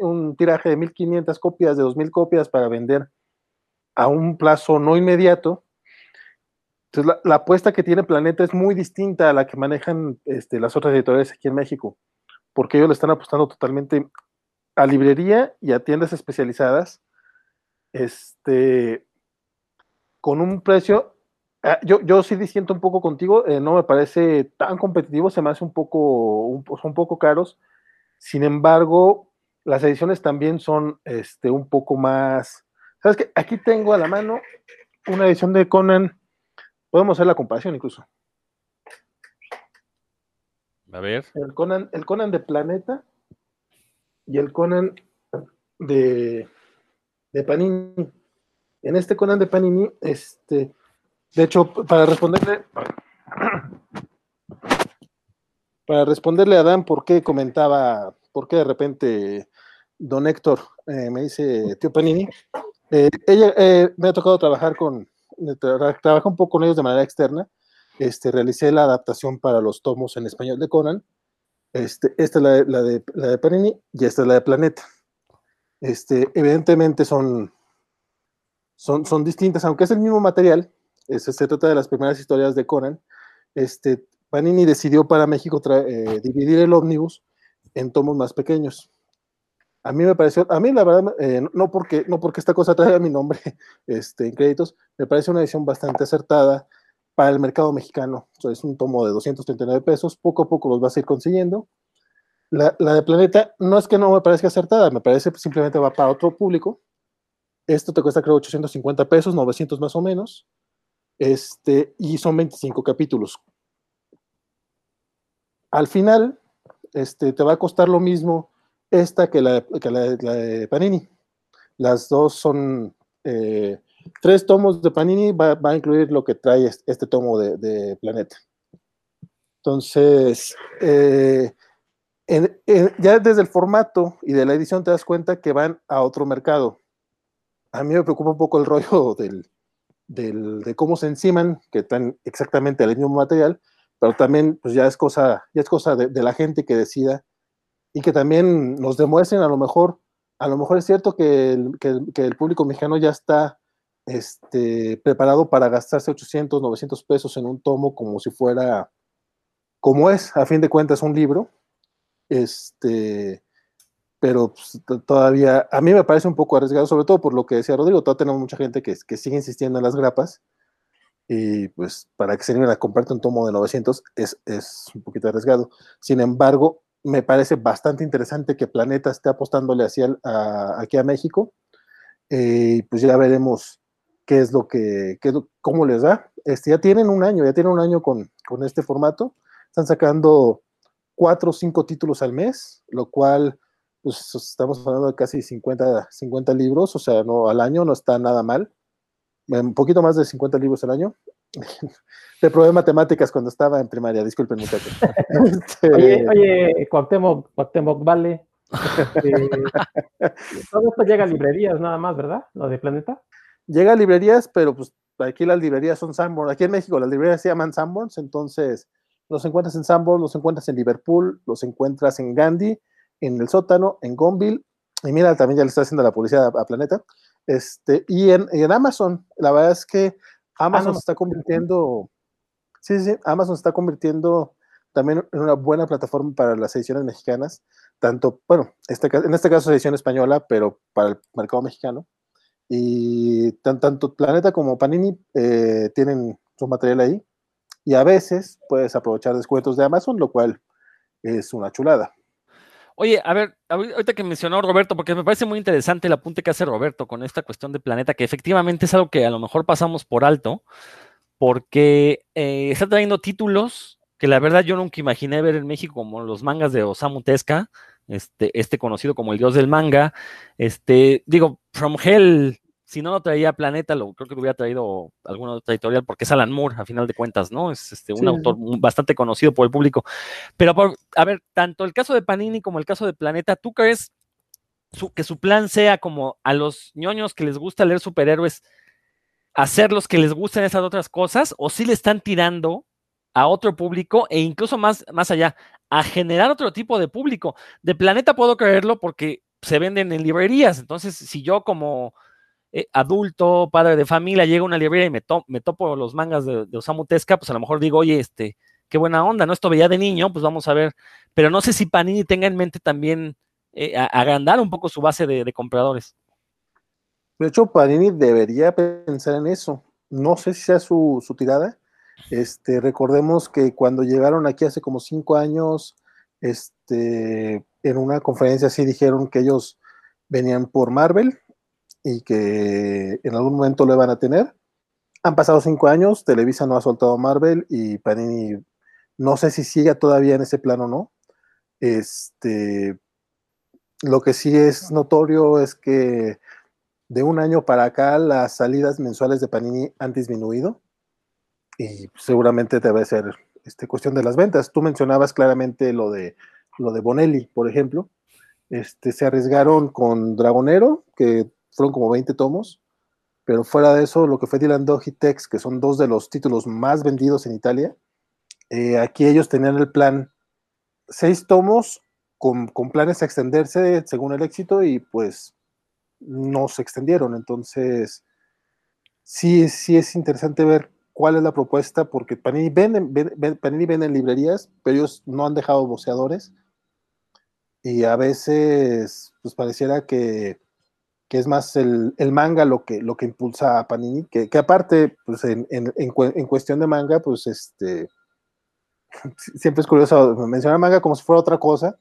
un tiraje de 1500 copias, de 2000 copias para vender a un plazo no inmediato. Entonces, la, apuesta que tiene Planeta es muy distinta a la que manejan este, las otras editoriales aquí en México, porque ellos le están apostando totalmente a librería y a tiendas especializadas. Este, con un precio, ah, yo, sí disiento un poco contigo, eh, no me parece tan competitivo, se me hace un poco, un, un poco caros. Sin embargo, las ediciones también son este, un poco más. ¿Sabes qué? Aquí tengo a la mano una edición de Conan. Podemos hacer la comparación incluso. A ver. El Conan, el Conan de Planeta y el Conan de, de Panini. En este Conan de Panini, este, de hecho, para responderle, [clears throat] para responderle a Dan por qué comentaba, por qué de repente don Héctor eh, me dice tío Panini, eh, ella eh, me ha tocado trabajar con, trabajo un poco con ellos de manera externa, este, realicé la adaptación para los tomos en español de Conan, este, esta es la, de, la de Panini y esta es la de Planeta. Este, evidentemente son son, distintas, aunque es el mismo material, se trata de las primeras historias de Conan, este, Panini decidió para México eh, dividir el ómnibus en tomos más pequeños. A mí me pareció, a mí la verdad, eh, no, porque, no porque esta cosa traiga mi nombre [laughs] este, en créditos, me parece una edición bastante acertada para el mercado mexicano. es un tomo de 239 pesos, poco a poco los vas a ir consiguiendo. La, de Planeta no es que no me parezca acertada, me parece simplemente va para otro público. Esto te cuesta creo 850 pesos, 900 más o menos. Este, y son 25 capítulos. al final este, te va a costar lo mismo esta que la, de Panini. Las dos son eh, tres tomos de Panini, va, a incluir lo que trae este tomo de, de Planeta. Entonces, eh, ya desde el formato y de la edición te das cuenta que van a otro mercado. A mí me preocupa un poco el rollo [laughs] del, de cómo se enciman, que están exactamente el mismo material, pero también pues ya es cosa, ya es cosa de, de, la gente que decida y que también nos demuestren a lo mejor, a lo mejor es cierto que el, que el, que el público mexicano ya está este, preparado para gastarse 800, 900 pesos en un tomo como si fuera, como es, a fin de cuentas, un libro, este, pero pues, todavía, a mí me parece un poco arriesgado, sobre todo por lo que decía Rodrigo, todavía tenemos mucha gente que, que sigue insistiendo en las grapas, y pues para que se animen a comprarte un tomo de 900 es, es un poquito arriesgado. Sin embargo, me parece bastante interesante que Planeta esté apostándole hacia a, aquí a México. Eh, pues ya veremos qué es lo que, cómo les da. Este, ya tienen un año, ya tienen un año con, con este formato. Están sacando cuatro o cinco títulos al mes, lo cual, pues estamos hablando de casi 50, 50 libros, o sea, no, al año no está nada mal un poquito más de 50 libros al año. De probé matemáticas cuando estaba en primaria, disculpen muchachos. [laughs] este... Oye, oye, Cuauhtémoc, Cuauhtémoc vale. Este, [laughs] todo esto llega a librerías nada más, ¿verdad? Lo de Planeta. Llega a librerías, pero pues aquí las librerías son Sanborns. Aquí en México las librerías se llaman Sanborns, entonces los encuentras en Sanborns, los encuentras en Liverpool, los encuentras en Gandhi, en el sótano, en Gonville. Y mira, también ya le está haciendo la publicidad a, a Planeta. Este, y en, en, Amazon, la verdad es que Amazon ah, se está convirtiendo, sí, sí, Amazon está convirtiendo también en una buena plataforma para las ediciones mexicanas, tanto, bueno, este, en este caso edición española, pero para el mercado mexicano. Y tan, tanto Planeta como Panini eh, tienen su material ahí. Y a veces puedes aprovechar descuentos de Amazon, lo cual es una chulada. Oye, a ver, ahorita que mencionó Roberto, porque me parece muy interesante el apunte que hace Roberto con esta cuestión de planeta, que efectivamente es algo que a lo mejor pasamos por alto, porque eh, está trayendo títulos que la verdad yo nunca imaginé ver en México, como los mangas de Osamu Tezuka, este, este conocido como el dios del manga, este, digo, From Hell si no lo traía Planeta, lo, creo que lo hubiera traído alguna otra editorial, porque es Alan Moore, a final de cuentas, ¿no? Es este, un sí. autor bastante conocido por el público. Pero, por, a ver, tanto el caso de Panini como el caso de Planeta, ¿tú crees su, que su plan sea como a los ñoños que les gusta leer superhéroes, hacerlos que les gusten esas otras cosas, o si le están tirando a otro público e incluso más, más allá, a generar otro tipo de público? De Planeta puedo creerlo porque se venden en librerías, entonces si yo como eh, adulto, padre de familia, llega a una librería y me, to me topo los mangas de, de, Osamu Tezuka, pues a lo mejor digo, oye, este, qué buena onda, ¿no? Esto veía de niño, pues vamos a ver. Pero no sé si Panini tenga en mente también eh, agrandar un poco su base de, de, compradores. De hecho, Panini debería pensar en eso. No sé si sea su, su tirada. Este, recordemos que cuando llegaron aquí hace como cinco años, este, en una conferencia así dijeron que ellos venían por Marvel, y que en algún momento lo van a tener. Han pasado cinco años, Televisa no ha soltado Marvel y Panini no sé si sigue todavía en ese plano o no. Este, lo que sí es notorio es que de un año para acá las salidas mensuales de Panini han disminuido y seguramente debe ser este, cuestión de las ventas. Tú mencionabas claramente lo de, lo de Bonelli, por ejemplo. Este, se arriesgaron con Dragonero, que fueron como 20 tomos, pero fuera de eso, lo que fue Dylan Dog Tex, que son dos de los títulos más vendidos en Italia, eh, aquí ellos tenían el plan seis tomos con, con, planes a extenderse según el éxito y pues no se extendieron. Entonces, sí, sí es interesante ver cuál es la propuesta, porque Panini venden, ven, Panini vende en librerías, pero ellos no han dejado boceadores y a veces pues pareciera que que es más el, el, manga lo que, lo que impulsa a Panini, que, que aparte, pues en, en, en, cuestión de manga, pues este, [laughs] siempre es curioso mencionar manga como si fuera otra cosa,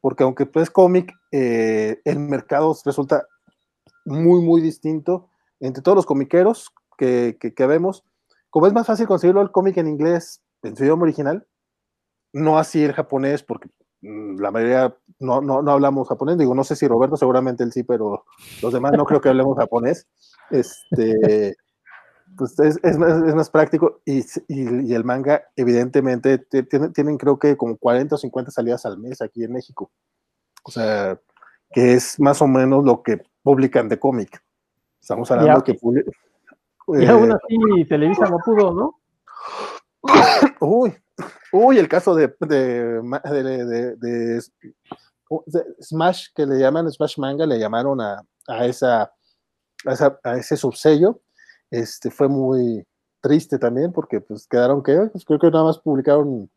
porque aunque pues cómic, eh, el mercado resulta muy, muy distinto entre todos los comiqueros que, que, que vemos. Como es más fácil conseguirlo el cómic en inglés, en su idioma original, no así el japonés, porque la mayoría no, no, no, hablamos japonés. Digo, no sé si Roberto, seguramente él sí, pero los demás no creo que hablemos japonés. Este, [laughs] pues es, es, más, es más, práctico y, y, y, el manga, evidentemente, tienen, tienen creo que como 40 o 50 salidas al mes aquí en México. O sea, que es más o menos lo que publican de cómic. Estamos hablando que... Y aún así Televisa no pudo, ¿no? Uy, uy, el caso de, de, de, Smash, que le llaman Smash Manga, le llamaron a, a, esa, a, esa, a ese subsello. Este fue muy triste también porque pues quedaron que pues, creo que nada más publicaron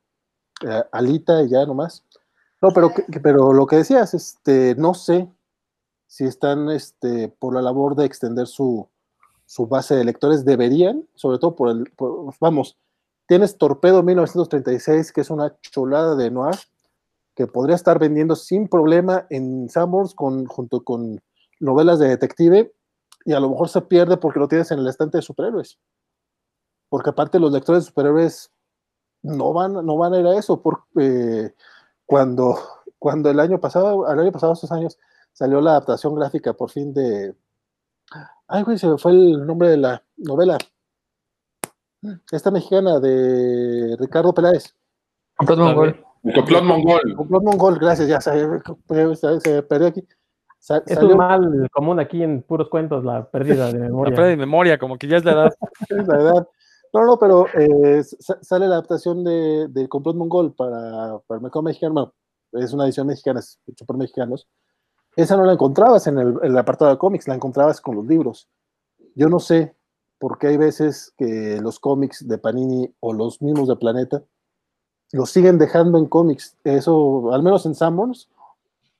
eh, Alita y ya nomás. No, pero, pero lo que decías, este, no sé si están este, por la labor de extender su, su base de lectores, deberían, sobre todo por el, vamos, tienes Torpedo 1936, que es una chulada de noir, que podría estar vendiendo sin problema en Sanborns con, junto con novelas de detective, y a lo mejor se pierde porque lo tienes en el estante de superhéroes. Porque aparte los lectores de superhéroes no van, no van a ir a eso, porque eh, cuando, cuando el año pasado, el año pasado, estos años, salió la adaptación gráfica por fin de. Ay, güey, se fue el nombre de la novela. Esta mexicana de Ricardo Peláez. Complot Mongol. Complot Mongol. Complot Mongol, gracias, ya se, se, se perdió aquí. Sa es salió... un mal común aquí en puros cuentos, la pérdida de memoria. La pérdida de memoria, como que ya es la edad. [laughs] es la edad. No, no, pero eh, sale la adaptación de, de Complot Mongol para, para el mercado mexicano. Bueno, es una edición mexicana, es hecho por mexicanos. Esa no la encontrabas en el, el, apartado de cómics, la encontrabas con los libros. Yo no sé por qué hay veces que los cómics de Panini o los mismos de Planeta los siguen dejando en cómics. Eso, al menos en Sanborns,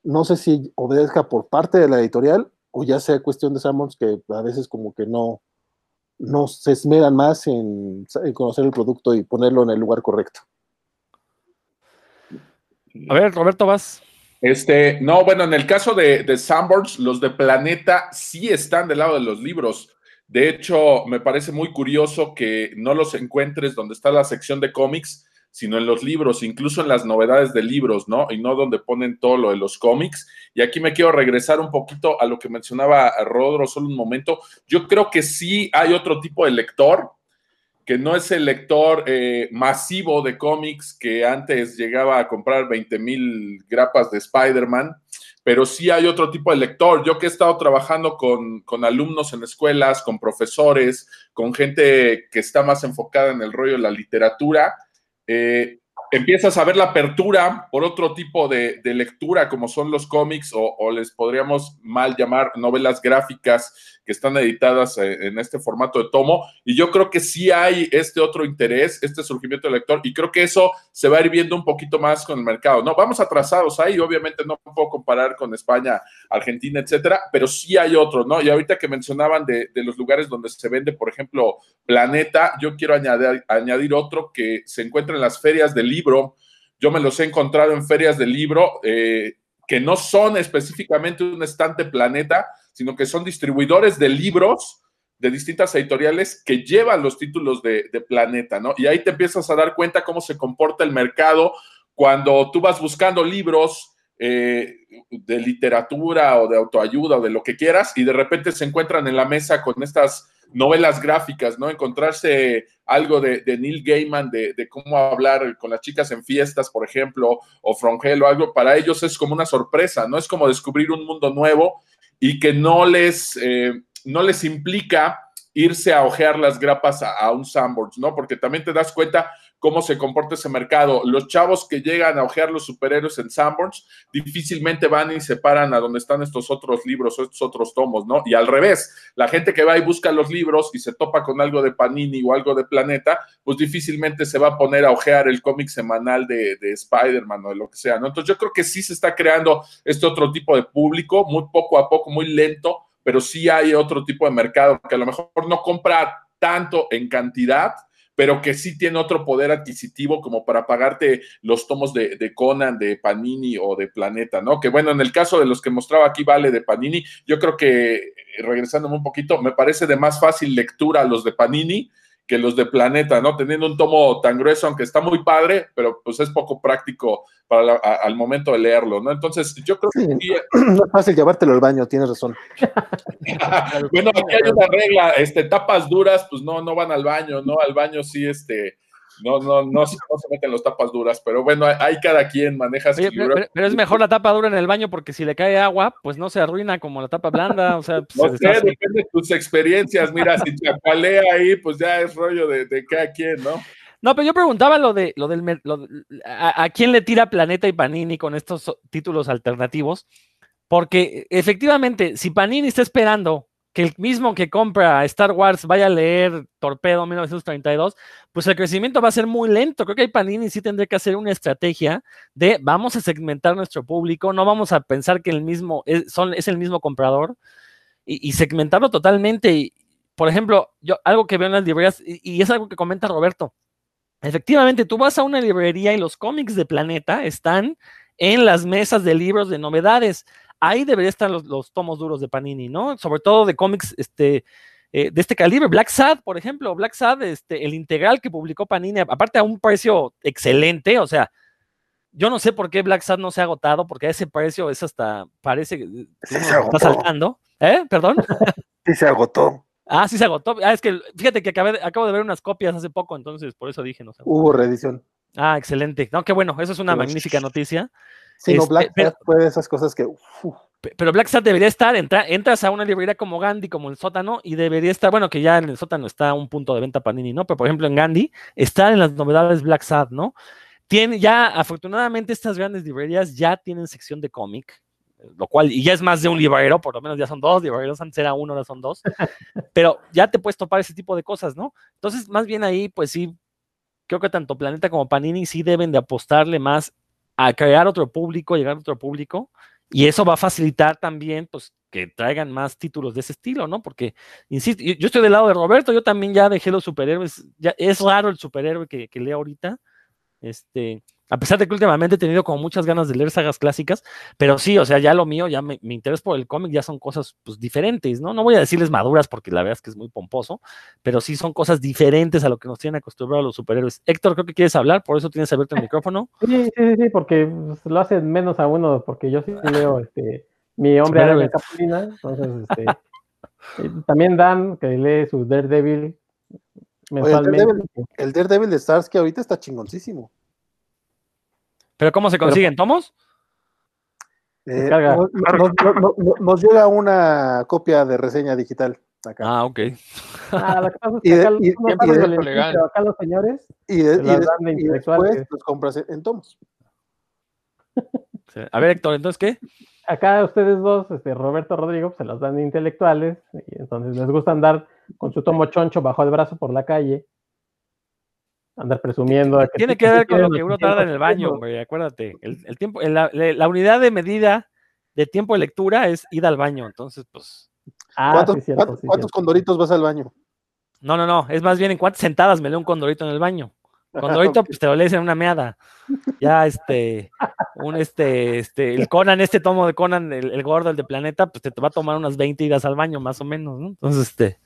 no sé si obedezca por parte de la editorial o ya sea cuestión de Sanborns que a veces como que no, no se esmeran más en, en, conocer el producto y ponerlo en el lugar correcto. A ver, Roberto, vas. Este, no, bueno, en el caso de, de Sanborns, los de Planeta sí están del lado de los libros. De hecho, me parece muy curioso que no los encuentres donde está la sección de cómics, sino en los libros, incluso en las novedades de libros, ¿no? Y no donde ponen todo lo de los cómics. Y aquí me quiero regresar un poquito a lo que mencionaba Rodro solo un momento. Yo creo que sí hay otro tipo de lector, que no es el lector eh, masivo de cómics que antes llegaba a comprar 20 mil grapas de Spider-Man, pero sí hay otro tipo de lector. Yo que he estado trabajando con, con, alumnos en escuelas, con profesores, con gente que está más enfocada en el rollo de la literatura, eh, empiezas a ver la apertura por otro tipo de, de lectura, como son los cómics, o, o, les podríamos mal llamar novelas gráficas que están editadas eh, en este formato de tomo. Y yo creo que sí hay este otro interés, este surgimiento del lector, y creo que eso se va a ir viendo un poquito más con el mercado. No, vamos atrasados ahí, obviamente no puedo comparar con España, Argentina, etcétera, pero sí hay otros, ¿no? Y ahorita que mencionaban de, de los lugares donde se vende, por ejemplo, Planeta, yo quiero añadir, añadir otro que se encuentra en las ferias del libro. Yo me los he encontrado en ferias del libro. Eh, que no son específicamente un estante planeta, sino que son distribuidores de libros de distintas editoriales que llevan los títulos de, de, Planeta, ¿no? Y ahí te empiezas a dar cuenta cómo se comporta el mercado cuando tú vas buscando libros eh, de literatura o de autoayuda o de lo que quieras y de repente se encuentran en la mesa con estas novelas gráficas, ¿no? Encontrarse algo de, Neil Gaiman, de, de, cómo hablar con las chicas en fiestas, por ejemplo, o From Hell o algo, para ellos es como una sorpresa, ¿no? Es como descubrir un mundo nuevo y que no les, eh, no les implica irse a ojear las grapas a, a un Sanborns, ¿no? Porque también te das cuenta cómo se comporta ese mercado. Los chavos que llegan a ojear los superhéroes en Sanborns difícilmente van y se paran a donde están estos otros libros o estos otros tomos, ¿no? Y al revés, la gente que va y busca los libros y se topa con algo de Panini o algo de Planeta, pues difícilmente se va a poner a ojear el cómic semanal de, de Spider-Man o de lo que sea, ¿no? Entonces yo creo que sí se está creando este otro tipo de público, muy poco a poco, muy lento, pero sí hay otro tipo de mercado que a lo mejor no compra tanto en cantidad, pero que sí tiene otro poder adquisitivo como para pagarte los tomos de, de, Conan, de Panini o de Planeta, ¿no? Que bueno, en el caso de los que mostraba aquí, vale, de Panini, yo creo que, regresándome un poquito, me parece de más fácil lectura los de Panini que los de Planeta, ¿no? Teniendo un tomo tan grueso, aunque está muy padre, pero pues es poco práctico para la- a- al momento de leerlo, ¿no? Entonces, yo creo que [clears throat] No es fácil llevártelo al baño, tienes razón. [laughs] bueno, aquí hay una regla, este, tapas duras, pues no, no van al baño, ¿no? Al baño sí, este, no, no, no, se- no se meten los tapas duras, pero bueno, hay, cada quien maneja su Oye, pero, libro. pero- pero es mejor la tapa dura en el baño porque si le cae agua, pues no se arruina como la tapa blanda. O sea, pues, No se sé, deshace. depende de tus experiencias. Mira, si chapalea ahí, pues ya es rollo de, de cada quien, ¿no? No, pero yo preguntaba lo de lo del lo a, a quién le tira Planeta y Panini con estos títulos alternativos, porque efectivamente, si Panini está esperando que el mismo que compra Star Wars vaya a leer Torpedo 1932, pues el crecimiento va a ser muy lento. Creo que ahí Panini sí tendría que hacer una estrategia de vamos a segmentar nuestro público, no vamos a pensar que el mismo es, son, es el mismo comprador y, segmentarlo totalmente. Y, por ejemplo, yo algo que veo en las librerías, y, y es algo que comenta Roberto, Efectivamente, tú vas a una librería y los cómics de Planeta están en las mesas de libros de novedades. Ahí deberían estar los, los tomos duros de Panini, ¿no? Sobre todo de cómics este, eh, de este calibre. Black Sad, por ejemplo, Black Sad, este, el integral que publicó Panini, aparte a un precio excelente, o sea, yo no sé por qué Black Sad no se ha agotado, porque a ese precio es hasta, parece que Sí, se está saltando. ¿Eh? ¿Perdón? [laughs] Sí, se agotó. Ah, sí se agotó. Ah, es que fíjate que acabé acabo de ver unas copias hace poco, entonces por eso dije, no sé. Hubo reedición. Ah, excelente. No, qué bueno, eso es una Pero- magnífica noticia. Sí, no, Este, Black pero- Sad fue de esas cosas que. uf, Pero Black Sad debería estar, entra- entras a una librería como Gandhi, como el sótano, y debería estar, bueno, que ya en el sótano está un punto de venta Panini, ¿no? Pero por ejemplo en Gandhi están en las novedades Black Sad, ¿no? Tiene ya, afortunadamente, estas grandes librerías ya tienen sección de cómic, lo cual, y ya es más de un librero, por lo menos ya son dos libreros, antes era uno, ahora son dos, [laughs] pero ya te puedes topar ese tipo de cosas, ¿no? Entonces, más bien ahí, pues sí, creo que tanto Planeta como Panini sí deben de apostarle más a crear otro público, llegar a otro público, y eso va a facilitar también, pues, que traigan más títulos de ese estilo, ¿no? Porque, insisto, yo, estoy del lado de Roberto, yo también ya dejé los superhéroes, ya es raro el superhéroe que, que leo ahorita, este, a pesar de que últimamente he tenido como muchas ganas de leer sagas clásicas, pero sí, o sea, ya lo mío, ya me- mi interés por el cómic ya son cosas, pues, diferentes, ¿no? No voy a decirles maduras porque la verdad es que es muy pomposo, pero sí son cosas diferentes a lo que nos tienen acostumbrados los superhéroes. Héctor, creo que quieres hablar, por eso tienes abierto el micrófono. [laughs] Sí, sí, sí, sí, porque lo hacen menos a uno, porque yo sí leo [laughs] este, mi hombre araña Superhéroes. Capulina, entonces este, eh, también Dan, que lee su Daredevil mensualmente. Daredevil. El Daredevil de Stars que ahorita está chingoncísimo. Pero ¿cómo se consiguen? ¿Tomos? Eh, nos, nos- nos- nos- nos llega una copia de reseña digital acá. Ah, ok. Ah, Y acá, los señores, y, de- se y las de- dan de y intelectuales. después los compras en, en tomos. A ver, Héctor, entonces, ¿qué? acá ustedes dos, este, Roberto Rodrigo, pues, se los dan de intelectuales, y entonces les gusta andar con su tomo choncho bajo el brazo por la calle, andar presumiendo. de Tiene que ver con lo que uno 800 tarda en el baño, hombre, acuérdate. El, el tiempo, el- la, la unidad de medida de tiempo de lectura es ir al baño, entonces, pues, Ah, ¿Cuántos, sí, cierto, cuántos- sí, cuántos cierto. condoritos vas al baño? no, no, no, es más bien en cuántas sentadas me leo un condorito en el baño. [laughs] Condorito, pues te lo lees en una meada. Ya, este, un, este, este, el Conan, este tomo de Conan, el, el gordo, el de Planeta, pues te, te va a tomar unas 20 idas al baño, más o menos, ¿no? Entonces, este,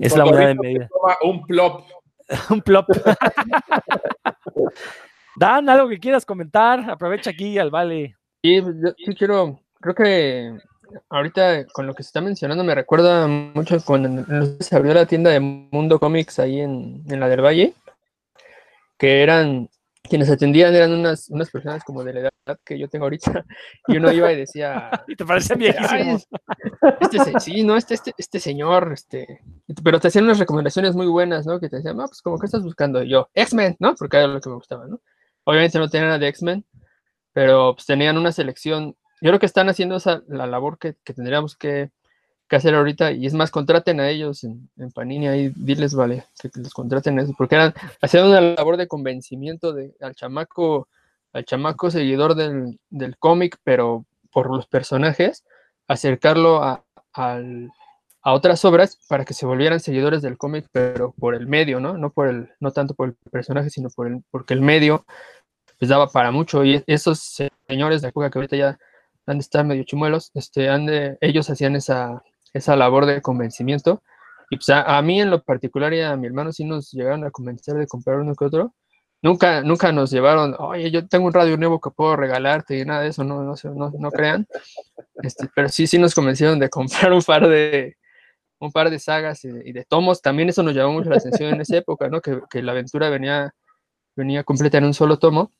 es la unidad de medida. toma Un plop. [laughs] un plop. [laughs] Dan, algo que quieras comentar, aprovecha aquí al vale. Sí, yo sí quiero, creo que ahorita con lo que se está mencionando me recuerda mucho cuando se abrió la tienda de Mundo Comics ahí en, en la del Valle, que eran, quienes atendían eran unas, unas personas como de la edad que yo tengo ahorita, y uno iba y decía, [laughs] Y te parecen Ay, viejísimos. este, se- sí, no, este, este, este señor, este, pero te hacían unas recomendaciones muy buenas, ¿no? Que te decían, no, pues como que estás buscando Y yo, X-Men, ¿no? Porque era lo que me gustaba, ¿no? Obviamente no tenían nada de X-Men, pero pues tenían una selección. Yo creo que están haciendo esa, la labor que, que tendríamos que, que hacer ahorita, y es más, contraten a ellos en, en Panini ahí, diles, vale, que los contraten eso, porque eran, hacían una labor de convencimiento de, al chamaco, al chamaco seguidor del, del cómic, pero por los personajes, acercarlo a, al- a otras obras para que se volvieran seguidores del cómic, pero por el medio, ¿no? No, por el, no tanto por el personaje, sino por el, porque el medio les daba para mucho. Y esos señores de la época que ahorita ya han de estar medio chimuelos, este, han de, ellos hacían esa, esa labor de convencimiento Y pues a, a, mí en lo particular y a mi hermano sí nos llegaron a convencer de comprar uno que otro. Nunca, nunca nos llevaron, oye, yo tengo un radio nuevo que puedo regalarte y nada de eso, no, no, no, no crean. Este, pero sí, sí nos convencieron de [laughs] comprar un par de, un par de sagas y y de, tomos. También eso nos llamó mucho la atención en esa época, ¿no? Que, que la aventura venía, venía completa en un solo tomo.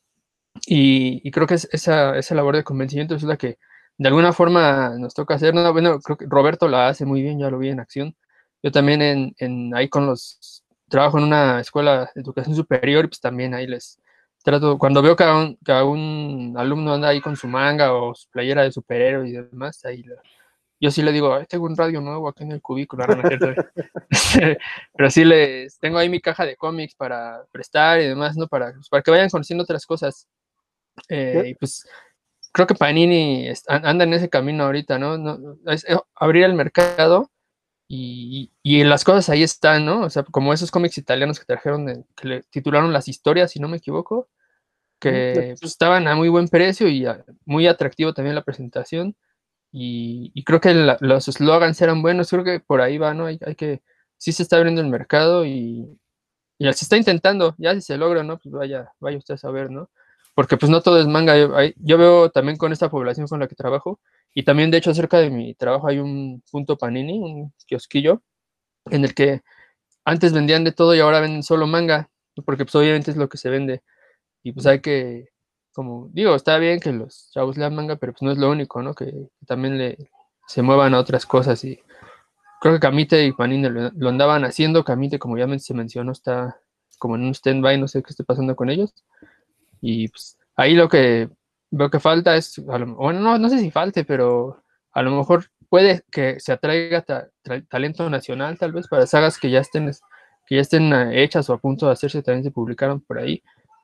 Y, y creo que es esa, esa labor de convencimiento es la que de alguna forma nos toca hacer. No, bueno, creo que Roberto la hace muy bien, ya lo vi en acción. Yo también en, en ahí con los, trabajo en una escuela de educación superior pues también ahí les trato, cuando veo que a un, que a un alumno anda ahí con su manga o su playera de superhéroe y demás, ahí yo sí le digo, tengo un radio nuevo aquí en el cubículo, [laughs] pero sí les tengo ahí mi caja de cómics para prestar y demás, ¿no? Para, pues, para que vayan conociendo otras cosas. Eh, y pues creo que Panini anda en ese camino ahorita, ¿no? no es eh, abrir el mercado y, y, las cosas ahí están, ¿no? O sea, como esos cómics italianos que trajeron, de, que le titularon Las Historias, si no me equivoco, que pues, estaban a muy buen precio y a, muy atractivo también la presentación. Y, y creo que la, los slogans eran buenos, creo que por ahí va, ¿no? Hay, hay, que, sí se está abriendo el mercado y, y se está intentando, ya si se logra, ¿no? Pues vaya, vaya usted a saber, ¿no? Porque pues no todo es manga, yo, yo veo también con esta población con la que trabajo, y también, de hecho, cerca de mi trabajo hay un punto panini, un kiosquillo, en el que antes vendían de todo y ahora venden solo manga, porque pues obviamente es lo que se vende. Y pues hay que, como digo, está bien que los chavos lean manga, pero pues no es lo único, ¿no? Que, también le, se muevan a otras cosas. Y creo que Camite y Panini lo, andaban haciendo. Camite, como ya se mencionó, está como en un stand-by, no sé qué esté pasando con ellos. Y pues ahí lo que lo que falta es, bueno, no, no sé si falte, pero a lo mejor puede que se atraiga ta, ta, talento nacional, tal vez, para sagas que ya estén, que ya estén eh, hechas o a punto de hacerse, también se publicaron por ahí.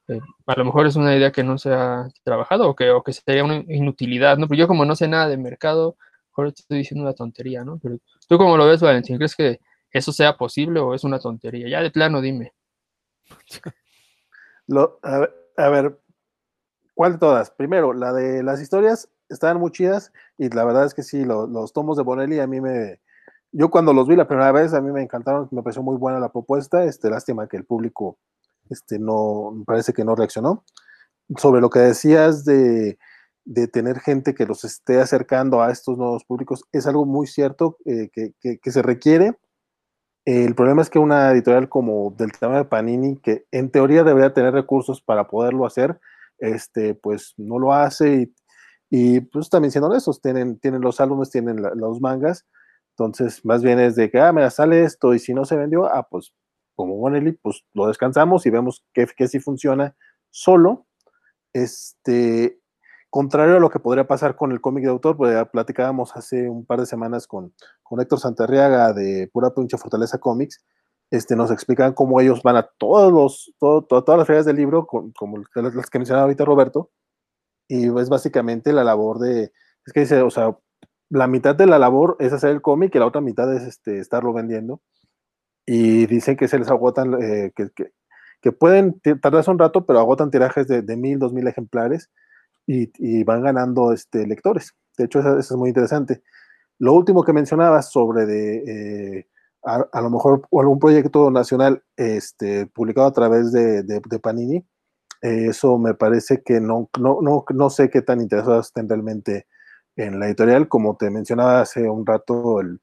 Eh, a lo mejor es una idea que no se ha trabajado o que, o que sería una inutilidad, ¿no? Pero yo como no sé nada de mercado, mejor estoy diciendo una tontería, ¿no? Pero tú como lo ves, Valentín, ¿crees que eso sea posible o es una tontería? Ya de plano, dime. [laughs] A, ver, a ver, ¿Cuál de todas? Primero, la de las historias estaban muy chidas y la verdad es que sí, lo, los tomos de Bonelli a mí me... Yo cuando los vi la primera vez a mí me encantaron, me pareció muy buena la propuesta, este, lástima que el público este, no, parece que no reaccionó. Sobre lo que decías de, de tener gente que los esté acercando a estos nuevos públicos, es algo muy cierto eh, que, que, que, se requiere. El problema es que una editorial como del tamaño de Panini, que en teoría debería tener recursos para poderlo hacer, este, pues no lo hace y, y pues también siendo honestos, tienen, tienen los álbumes, tienen la, los mangas, entonces más bien es de que, ah, mira, sale esto y si no se vendió, ah, pues como Bonelli, pues lo descansamos y vemos que, que sí funciona solo, este, contrario a lo que podría pasar con el cómic de autor, pues ya platicábamos hace un par de semanas con, con Héctor Santarriaga de Pura Pinche Fortaleza Comics, este, nos explican cómo ellos van a todos los, todo, todo, todas las ferias del libro, como las que mencionaba ahorita Roberto, y es básicamente la labor de, es que dice, o sea, la mitad de la labor es hacer el cómic y la otra mitad es este, estarlo vendiendo. Y dicen que se les agotan, eh, que, pueden tardarse un rato, pero agotan tirajes de, de mil, dos mil ejemplares y, y, van ganando este, lectores. De hecho, eso, eso, es muy interesante. Lo último que mencionabas sobre de... Eh, a, a, lo mejor algún proyecto nacional este, publicado a través de, de, de Panini, eh, eso me parece que no, no, no, no sé qué tan interesados estén realmente en la editorial. Como te mencionaba hace un rato, el,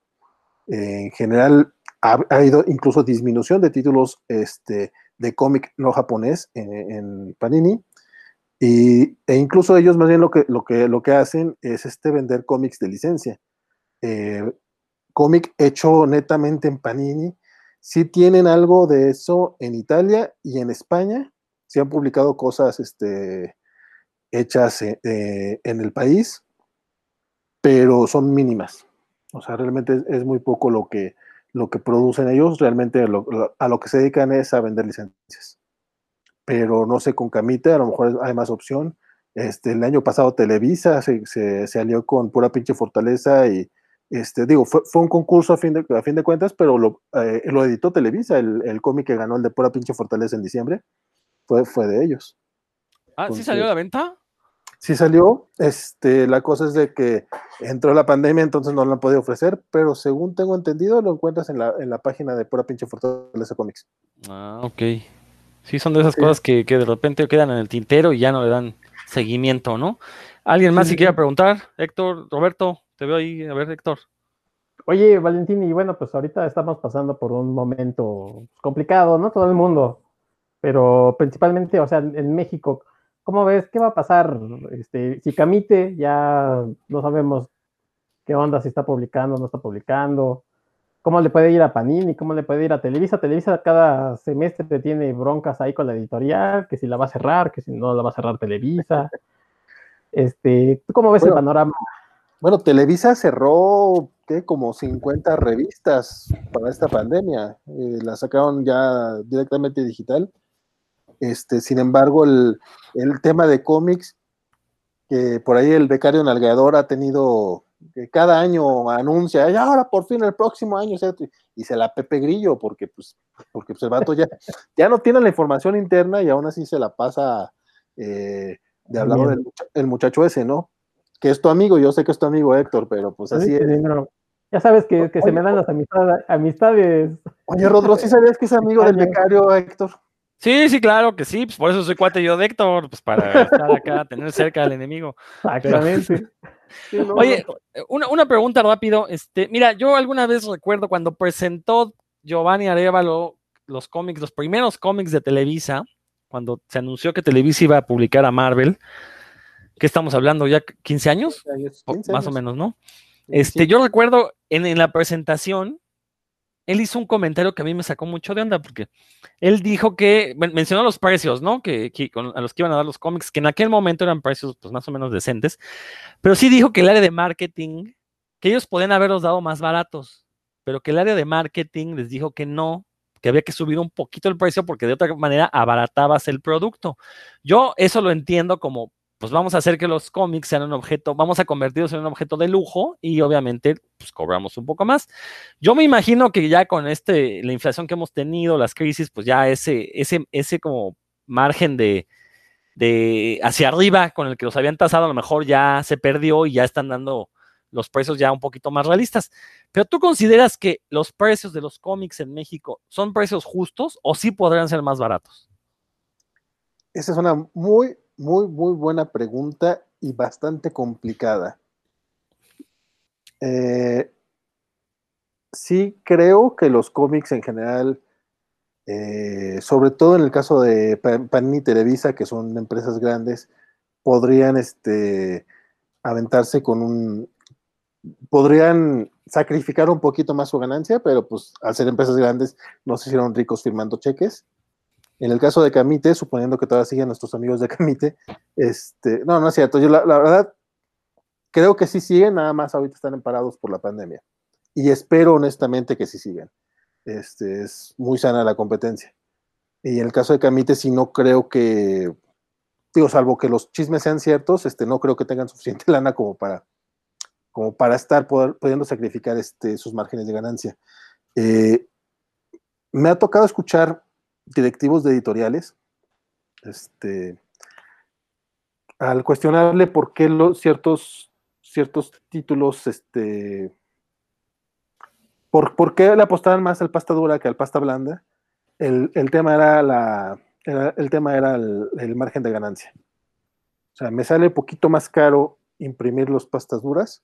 eh, en general ha, ha, habido incluso disminución de títulos este, de cómic no japonés en, en Panini. Y, e incluso ellos más bien lo que, lo que, lo que hacen es este, vender cómics de licencia. Eh, cómic hecho netamente en Panini. Sí tienen algo de eso en Italia y en España. Sí han publicado cosas este, hechas eh, eh, en el país, pero son mínimas. O sea, realmente es, muy poco lo que, lo que producen ellos. Realmente lo, lo, a lo que se dedican es a vender licencias. Pero no sé, con Camite a lo mejor hay más opción. Este, el año pasado Televisa se, se, se alió con pura pinche fortaleza y, este, digo, fue, fue, un concurso a fin de, a fin de cuentas, pero lo, eh, lo editó Televisa, el, el, cómic que ganó el de pura pinche fortaleza en diciembre, fue, fue de ellos. Ah, Entonces, ¿sí salió a la venta? sí salió. Este, la cosa es de que entró la pandemia, entonces no lo han podido ofrecer, pero según tengo entendido, lo encuentras en la, en la página de Pura Pinche Fortaleza Comics. Ah, ok. Sí, son de esas cosas que, que, de repente quedan en el tintero y ya no le dan seguimiento, ¿no? ¿Alguien más si quiera preguntar? Héctor, Roberto, te veo ahí. A ver, Héctor. Oye, Valentín, y bueno, pues ahorita estamos pasando por un momento complicado, ¿no? Todo el mundo, pero principalmente, o sea, en México, ¿cómo ves? ¿Qué va a pasar? Este, si Camite ya no sabemos qué onda, si está publicando, no está publicando, cómo le puede ir a Panini, cómo le puede ir a Televisa. Televisa cada semestre tiene broncas ahí con la editorial, que si la va a cerrar, que si no la va a cerrar Televisa. [laughs] Este, ¿tú cómo ves Bueno. el panorama? Bueno, Televisa cerró ¿qué? como 50 revistas para esta pandemia. Eh, la sacaron ya directamente digital. Este, sin embargo, el, el tema de cómics, que por ahí el becario nalgador ha tenido, que cada año anuncia, "Ay, ahora por fin el próximo año, ¿cierto? y se la Pepe Grillo, porque pues, porque pues el vato ya, [laughs] ya no tiene la información interna y aún así se la pasa eh, de hablar del el muchacho ese, ¿no? Que es tu amigo, yo sé que es tu amigo Héctor, pero pues así Sí, es. Ya sabes que, que se me dan las amistades, amistades. Oye, Rodro, ¿sí sabías que es [laughs] amigo del becario Héctor? Sí, sí, claro que sí, pues por eso soy cuate yo de Héctor, pues para [laughs] estar acá, tener cerca al enemigo. Exactamente. Sí, no, Oye, no. una, una pregunta rápido. Este, mira, yo alguna vez recuerdo cuando presentó Giovanni Arevalo los cómics, los primeros cómics de Televisa, cuando se anunció que Televisa iba a publicar a Marvel, que estamos hablando ya 15 años, Po- 15 más o menos, ¿no? Este, sí. yo recuerdo en, en la presentación, él hizo un comentario que a mí me sacó mucho de onda, porque él dijo que, men- mencionó los precios, ¿no? Que, a los que iban a dar los cómics, que en aquel momento eran precios pues más o menos decentes, pero sí dijo que el área de marketing, que ellos podían haberlos dado más baratos, pero que el área de marketing les dijo que no, que había que subir un poquito el precio porque de otra manera abaratabas el producto. Yo eso lo entiendo como, pues vamos a hacer que los cómics sean un objeto, vamos a convertirlos en un objeto de lujo y obviamente pues cobramos un poco más. Yo me imagino que ya con este, la inflación que hemos tenido, las crisis, pues ya ese, ese, ese como margen de, de hacia arriba con el que los habían tasado a lo mejor ya se perdió y ya están dando los precios ya un poquito más realistas. Pero tú consideras que los precios de los cómics en México son precios justos o sí podrían ser más baratos? Esa es una muy, muy, muy buena pregunta y bastante complicada. Eh, sí creo que los cómics en general, eh, sobre todo en el caso de Pa- Panini y Televisa, que son empresas grandes, podrían este, aventarse con un... podrían sacrificar un poquito más su ganancia, pero pues al ser empresas grandes no se hicieron ricos firmando cheques. En el caso de Camite, suponiendo que todavía siguen nuestros amigos de Camite, este, no, no es cierto. Yo la, verdad creo que sí siguen, nada más ahorita están emparados por la pandemia. Y espero honestamente que sí sigan. Este, es muy sana la competencia. Y en el caso de Camite, sí no creo que, digo, salvo que los chismes sean ciertos, este, no creo que tengan suficiente [laughs] lana como para, como para estar poder- pudiendo sacrificar este, sus márgenes de ganancia. Eh, me ha tocado escuchar directivos de editoriales, este, al cuestionarle por qué los ciertos, ciertos títulos, este, por, por qué le apostaban más al pasta dura que al pasta blanda, el, el tema era la, el tema era el, margen de ganancia. O sea, me sale un poquito más caro imprimir los pastas duras,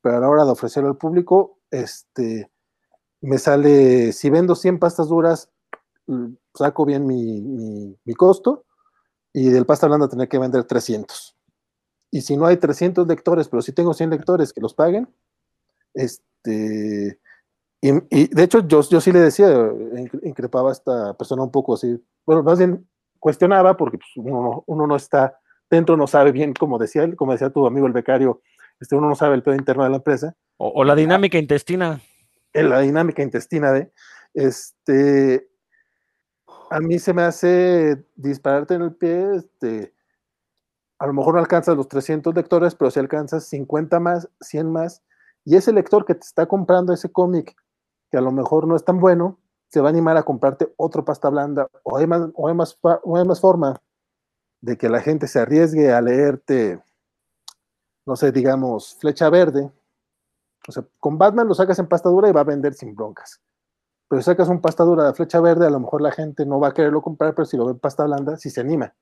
pero a la hora de ofrecerlo al público, este, me sale, si vendo 100 pastas duras, saco bien mi, mi- mi costo y del pasta blanda tener que vender 300. Y si no hay 300 lectores, pero si tengo 100 lectores que los paguen, este, y, y de hecho yo, yo sí le decía, incre- increpaba a esta persona un poco así, bueno, más bien cuestionaba porque pues, uno, no, uno no está dentro, no sabe bien, como decía él, como decía tu amigo el becario, este, uno no sabe el pedo interno de la empresa O, o la dinámica intestina. en la dinámica intestina de, este, a mí se me hace dispararte en el pie, este, a lo mejor no alcanzas los 300 lectores, pero si alcanzas 50 más, 100 más, y ese lector que te está comprando ese cómic, que a lo mejor no es tan bueno, se va a animar a comprarte otro pasta blanda, o más, o hay más, o hay más forma de que la gente se arriesgue a leerte, no sé, digamos, flecha verde. O sea, con Batman lo sacas en pasta dura y va a vender sin broncas. Pero si sacas un pasta dura de flecha verde, a lo mejor la gente no va a quererlo comprar, pero si lo ve en pasta blanda, sí se anima.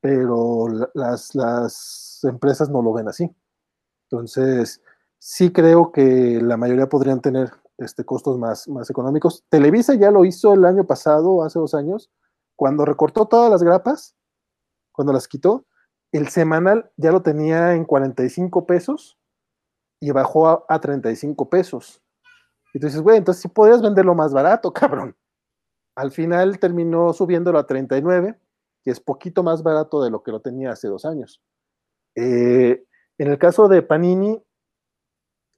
Pero las, las empresas no lo ven así. Entonces, sí creo que la mayoría podrían tener este, costos más, más económicos. Televisa ya lo hizo el año pasado, hace dos años, cuando recortó todas las grapas, cuando las quitó, el semanal ya lo tenía en 45 pesos y bajó a, a 35 pesos. Y tú dices, güey, entonces sí podrías venderlo más barato, [laughs] cabrón. Al final terminó subiéndolo a 39, que es poquito más barato de lo que lo tenía hace dos años. Eh, en el caso de Panini,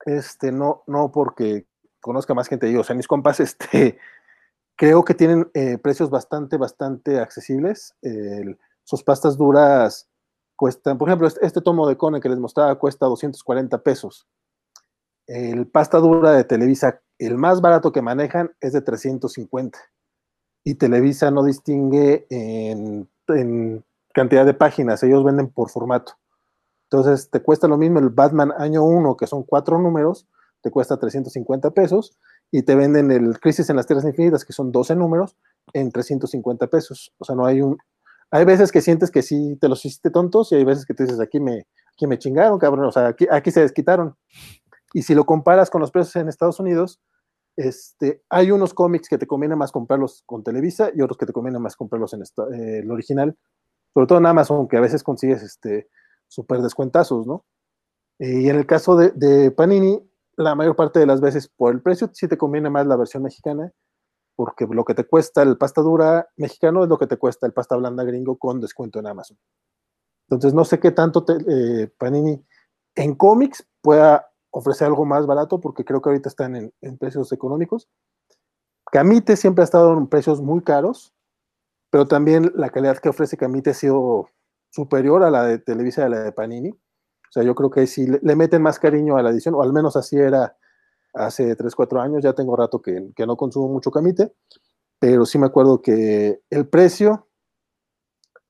este, no, no porque conozca más gente, yo, o sea, mis compas, [laughs] este, creo que tienen eh, precios bastante, bastante accesibles. Sus pastas duras cuestan, por ejemplo, este, este tomo de Cone que les mostraba cuesta 240 pesos. El pasta dura de Televisa, el más barato que manejan es de 350. Y Televisa no distingue en, cantidad de páginas, ellos venden por formato. Entonces te cuesta lo mismo el Batman año 1, que son cuatro números, te cuesta 350 pesos, y te venden el Crisis en las Tierras Infinitas, que son 12 números, en 350 pesos. O sea, no hay un... Hay veces que sientes que sí te los hiciste tontos y hay veces que te dices, aquí me, aquí me chingaron, cabrón, o sea, aquí, aquí se desquitaron. Y si lo comparas con los precios en Estados Unidos, este, hay unos cómics que te conviene más comprarlos con Televisa y otros que te conviene más comprarlos en eh, el original, sobre todo en Amazon, que a veces consigues este, súper descuentazos, ¿no? Y en el caso de, de, Panini, la mayor parte de las veces por el precio sí te conviene más la versión mexicana, porque lo que te cuesta el pasta dura mexicano es lo que te cuesta el pasta blanda gringo con descuento en Amazon. Entonces no sé qué tanto te, eh, Panini en cómics pueda ofrecer algo más barato, porque creo que ahorita están en, en precios económicos. Camite siempre ha estado en precios muy caros, pero también la calidad que ofrece Camite ha sido superior a la de Televisa y a la de Panini. O sea, yo creo que si le, meten más cariño a la edición, o al menos así era hace 3, 4 años, ya tengo rato que, que, no consumo mucho camite, pero sí me acuerdo que el precio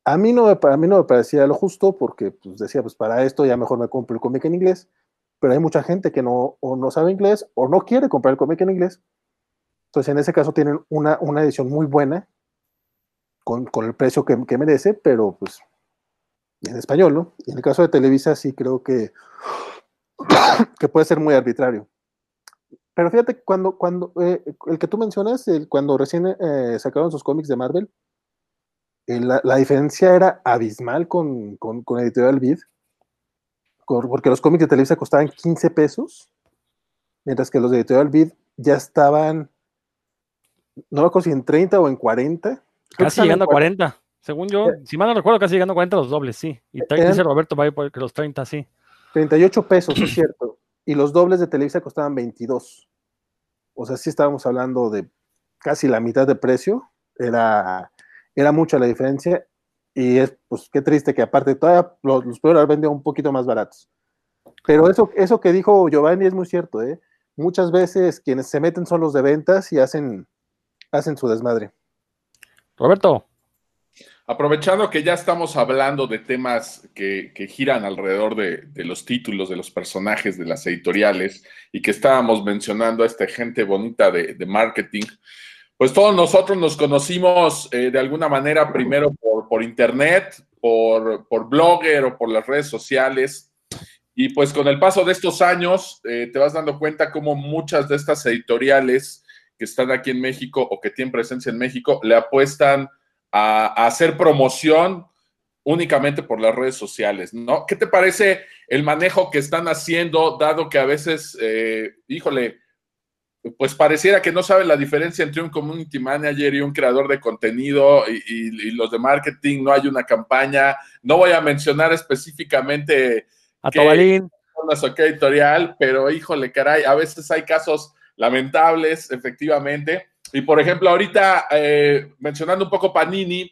a mí no a mí no me parecía lo justo porque pues, decía, pues para esto ya mejor me compro el cómic en inglés, pero hay mucha gente que no, o no sabe inglés o no quiere comprar el cómic en inglés. Entonces, en ese caso tienen una, una edición muy buena, con, con el precio que, merece, pero pues en español, ¿no? Y en el caso de Televisa sí creo que, [coughs] que puede ser muy arbitrario. Pero fíjate, cuando, cuando eh, el que tú mencionas, cuando recién eh, sacaron sus cómics de Marvel, eh, la, la, diferencia era abismal con, con, con Editorial Vid, porque los cómics de Televisa costaban 15 pesos, mientras que los de Editorial Vid ya estaban, no me acuerdo si en 30 o en 40. Casi llegando a 40. Según yo, eh, si mal no recuerdo, casi llegando a 40 los dobles, sí. Y eh, dice Roberto va por los 30, sí. 38 pesos, es cierto. Y los dobles de Televisa costaban 22. O sea, sí estábamos hablando de casi la mitad de precio. Era, era mucha la diferencia. Y es, pues, qué triste que aparte todavía los, los pueden haber vendido un poquito más baratos. Pero eso, eso que dijo Giovanni es muy cierto, ¿eh? Muchas veces quienes se meten son los de ventas y hacen, hacen su desmadre. Roberto. Aprovechando que ya estamos hablando de temas que, que giran alrededor de, de, los títulos, de los personajes, de las editoriales, y que estábamos mencionando a esta gente bonita de, de marketing, pues todos nosotros nos conocimos eh, de alguna manera primero por, por internet, por, por, blogger o por las redes sociales, y pues con el paso de estos años eh, te vas dando cuenta cómo muchas de estas editoriales que están aquí en México o que tienen presencia en México le apuestan a, hacer promoción únicamente por las redes sociales, ¿no? ¿Qué te parece el manejo que están haciendo, dado que a veces, eh, híjole, pues pareciera que no saben la diferencia entre un community manager y un creador de contenido y, y, y los de marketing, no hay una campaña, no voy a mencionar específicamente a Tobalín. Una editorial, pero híjole, caray, a veces hay casos lamentables, efectivamente, y por ejemplo, ahorita eh, mencionando un poco Panini,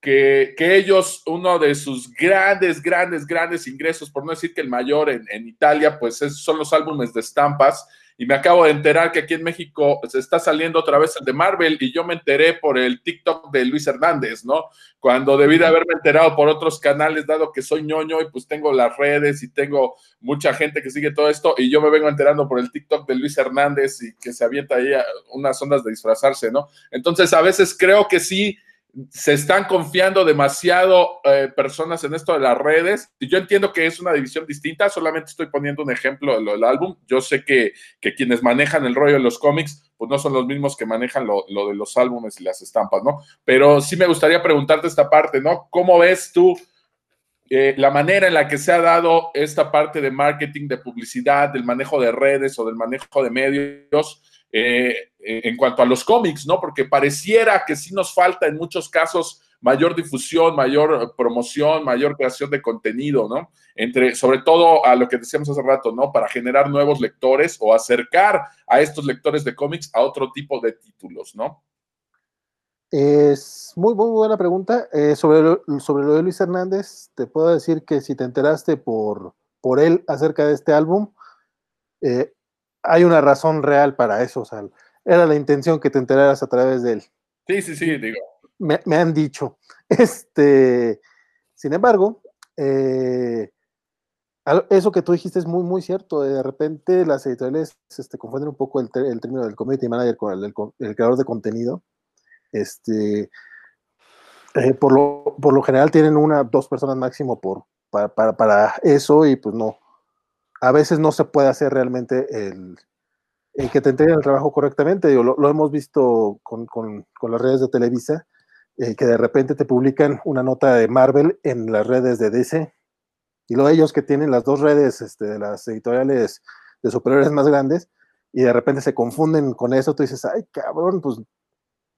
que, que, ellos, uno de sus grandes, grandes, grandes ingresos, por no decir que el mayor en, en Italia, pues es, son los álbumes de estampas. Y me acabo de enterar que aquí en México se está saliendo otra vez el de Marvel y yo me enteré por el TikTok de Luis Hernández, ¿no? Cuando debí de haberme enterado por otros canales, dado que soy ñoño y pues tengo las redes y tengo mucha gente que sigue todo esto y yo me vengo enterando por el TikTok de Luis Hernández y que se avienta ahí unas ondas de disfrazarse, ¿no? Entonces a veces creo que sí se están confiando demasiado eh, personas en esto de las redes. Yo entiendo que es una división distinta, solamente estoy poniendo un ejemplo de lo del álbum. Yo sé que, quienes manejan el rollo de los cómics, pues no son los mismos que manejan lo, de los álbumes y las estampas, ¿no? Pero sí me gustaría preguntarte esta parte, ¿no? ¿Cómo ves tú eh, la manera en la que se ha dado esta parte de marketing, de publicidad, del manejo de redes o del manejo de medios? Eh, en cuanto a los cómics, ¿no? Porque pareciera que sí nos falta en muchos casos mayor difusión, mayor promoción, mayor creación de contenido, ¿no? Entre, sobre todo a lo que decíamos hace rato, ¿no? Para generar nuevos lectores o acercar a estos lectores de cómics a otro tipo de títulos, ¿no? Es muy, muy buena pregunta. Eh, sobre, lo, sobre lo de Luis Hernández, te puedo decir que si te enteraste por, por él acerca de este álbum, eh, hay una razón real para eso, o sea, era la intención que te enteraras a través de él. Sí, sí, sí, digo. Me, han dicho. [laughs] Este, sin embargo, eh, eso que tú dijiste es muy, muy cierto. De repente las editoriales este, confunden un poco el, término del community manager con el, el, creador de contenido. Este, eh, por, lo, por lo general tienen una, dos personas máximo por, para, para, para eso y pues no, a veces no se puede hacer realmente el, que te entreguen el trabajo correctamente. Lo, hemos visto con, las redes de Televisa, eh, que de repente te publican una nota de Marvel en las redes de DC. Y luego ellos que tienen las dos redes este, de las editoriales de superiores más grandes, y de repente se confunden con eso, tú dices, ay cabrón, pues,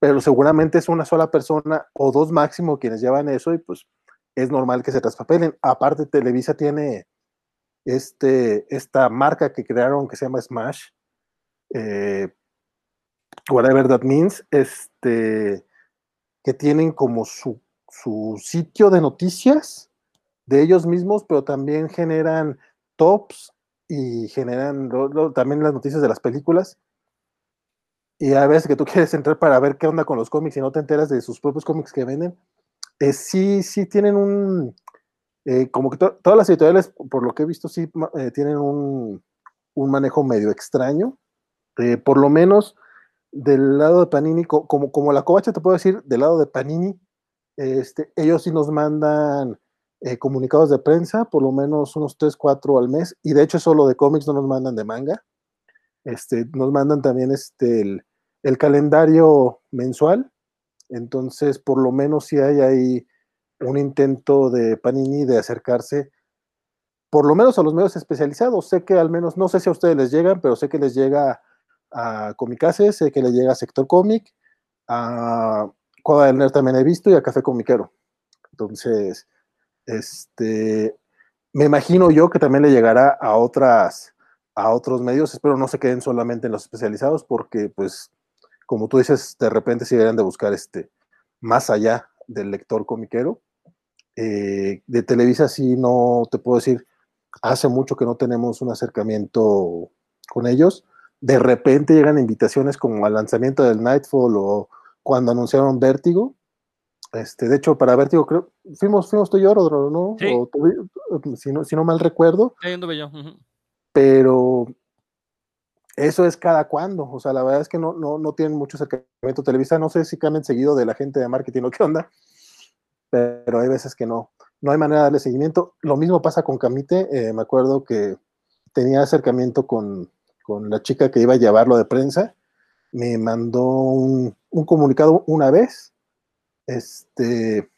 pero seguramente es una sola persona o dos máximo quienes llevan eso y pues es normal que se traspapelen. Aparte, Televisa tiene este, esta marca que crearon que se llama Smash, eh, whatever that means, este, que tienen como su, su sitio de noticias de ellos mismos, pero también generan tops y generan también las noticias de las películas. Y a veces que tú [laughs] quieres entrar para ver qué onda con los cómics y no te enteras de sus propios cómics que venden, eh, sí, sí tienen un, eh, como que todas las editoriales, por lo que he visto, sí eh, tienen un, manejo medio extraño. Eh, por lo menos del lado de Panini, como, como la covacha te puedo decir, del lado de Panini, este, ellos sí nos mandan comunicados de prensa, por lo menos unos 3, 4 al mes, y de hecho solo de cómics no nos mandan de manga. Este, nos mandan también este, el, el calendario mensual, entonces por lo menos si hay ahí un intento de Panini de acercarse por lo menos a los medios especializados. Sé que al menos, no sé si a ustedes les llegan, pero sé que les llega a Comicase, sé que les llega a Sector Comic, a Cuadra del también he visto y a Café Comiquero. Entonces, este, me imagino yo que también le llegará a otras, a otros medios. Espero no se queden solamente en los especializados porque, pues, como tú dices, de repente si deberían de buscar este, más allá del lector comiquero. Eh, de Televisa sí no te puedo decir, hace mucho que no tenemos un acercamiento con ellos. De repente llegan invitaciones como al lanzamiento del Nightfall o cuando anunciaron Vértigo. Este, de hecho, para Vértigo, creo, fuimos, fuimos tú y yo, ¿no? si, ¿no? si no mal recuerdo. Pero eso es cada cuándo. O sea, la verdad es que no, no, no tienen mucho acercamiento. Televisa, no sé si cambian seguido de la gente de marketing o qué onda, pero hay veces que no, no hay manera de darle seguimiento. Lo mismo pasa con Camite, eh, me acuerdo que tenía acercamiento con, la chica que iba a llevarlo de prensa, me mandó un, comunicado una vez, este,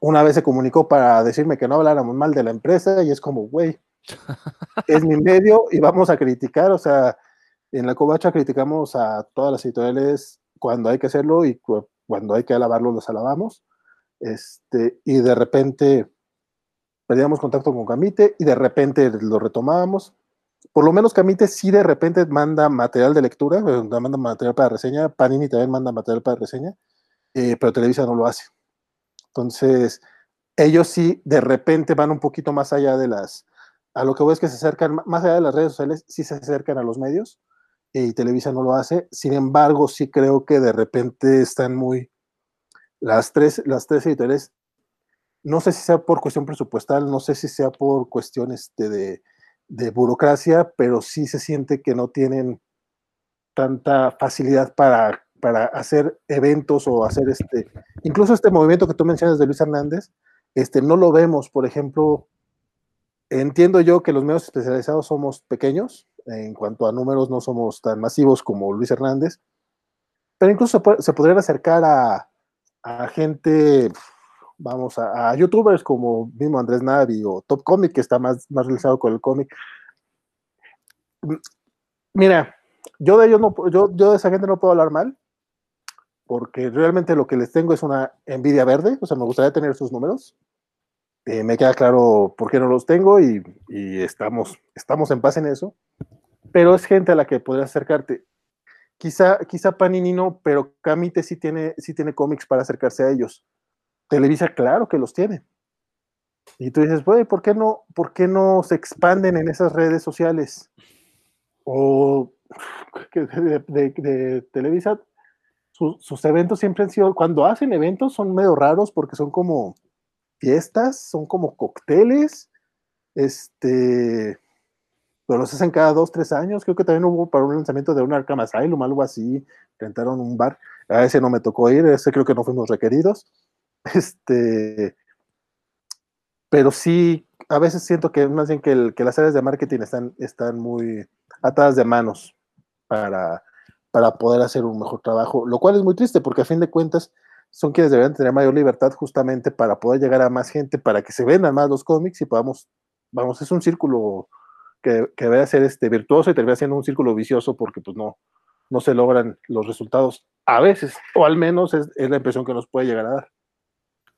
una vez se comunicó para decirme que no habláramos mal de la empresa y es como, güey, [laughs] es mi medio y vamos a criticar, o sea, en la covacha criticamos a todas las editoriales cuando hay que hacerlo y cuando hay que alabarlo los alabamos. Este, y de repente perdíamos contacto con Camite y de repente lo retomábamos. Por lo menos Camite sí de repente manda material de lectura, eh, manda material para reseña, Panini también manda material para reseña, eh, pero Televisa no lo hace. Entonces, ellos sí de repente van un poquito más allá de las, a lo que voy es que se acercan, más allá de las redes sociales, sí se acercan a los medios y Televisa no lo hace. Sin embargo, sí creo que de repente están muy, las tres, las tres editoriales, no sé si sea por cuestión presupuestal, no sé si sea por cuestiones de, de burocracia, pero sí se siente que no tienen tanta facilidad para, para hacer eventos o hacer este, incluso este movimiento que tú mencionas de Luis Hernández, este, no lo vemos, por ejemplo, entiendo yo que los medios especializados somos pequeños, en cuanto a números no somos tan masivos como Luis Hernández, pero incluso se, podrían acercar a, gente, vamos, a, youtubers como mismo Andrés Navi o Top Comic, que está más, más realizado con el cómic. Mira, yo de ellos no, yo, yo de esa gente no puedo hablar mal, porque realmente lo que les tengo es una envidia verde, o sea, me gustaría tener sus números. Eh, me queda claro por qué no los tengo y, estamos, estamos en paz en eso. Pero es gente a la que podrías acercarte. Quizá, quizá Panini no, pero Camite sí tiene, sí tiene cómics para acercarse a ellos. Televisa, claro que los tiene. Y tú dices, ¿por qué no, por qué no se expanden en esas redes sociales? O [laughs] de, de Televisa sus eventos siempre han sido, cuando hacen eventos son medio raros porque son como fiestas, son como cócteles, este, pero los hacen cada dos, tres años, creo que también hubo para un lanzamiento de un Arkham Asylum, algo así, rentaron un bar, a ese no me tocó ir, ese creo que no fuimos requeridos, [laughs] este, pero sí, a veces siento que más bien que, las áreas de marketing están, están muy atadas de manos para para poder hacer un mejor trabajo, lo cual es muy triste porque a fin de cuentas son quienes deberían tener mayor libertad justamente para poder llegar a más gente, para que se vendan más los cómics y podamos, vamos, es un círculo que, que debe ser este, virtuoso y termina siendo un círculo vicioso porque pues no, no se logran los resultados a veces, o al menos es, la impresión que nos puede llegar a dar.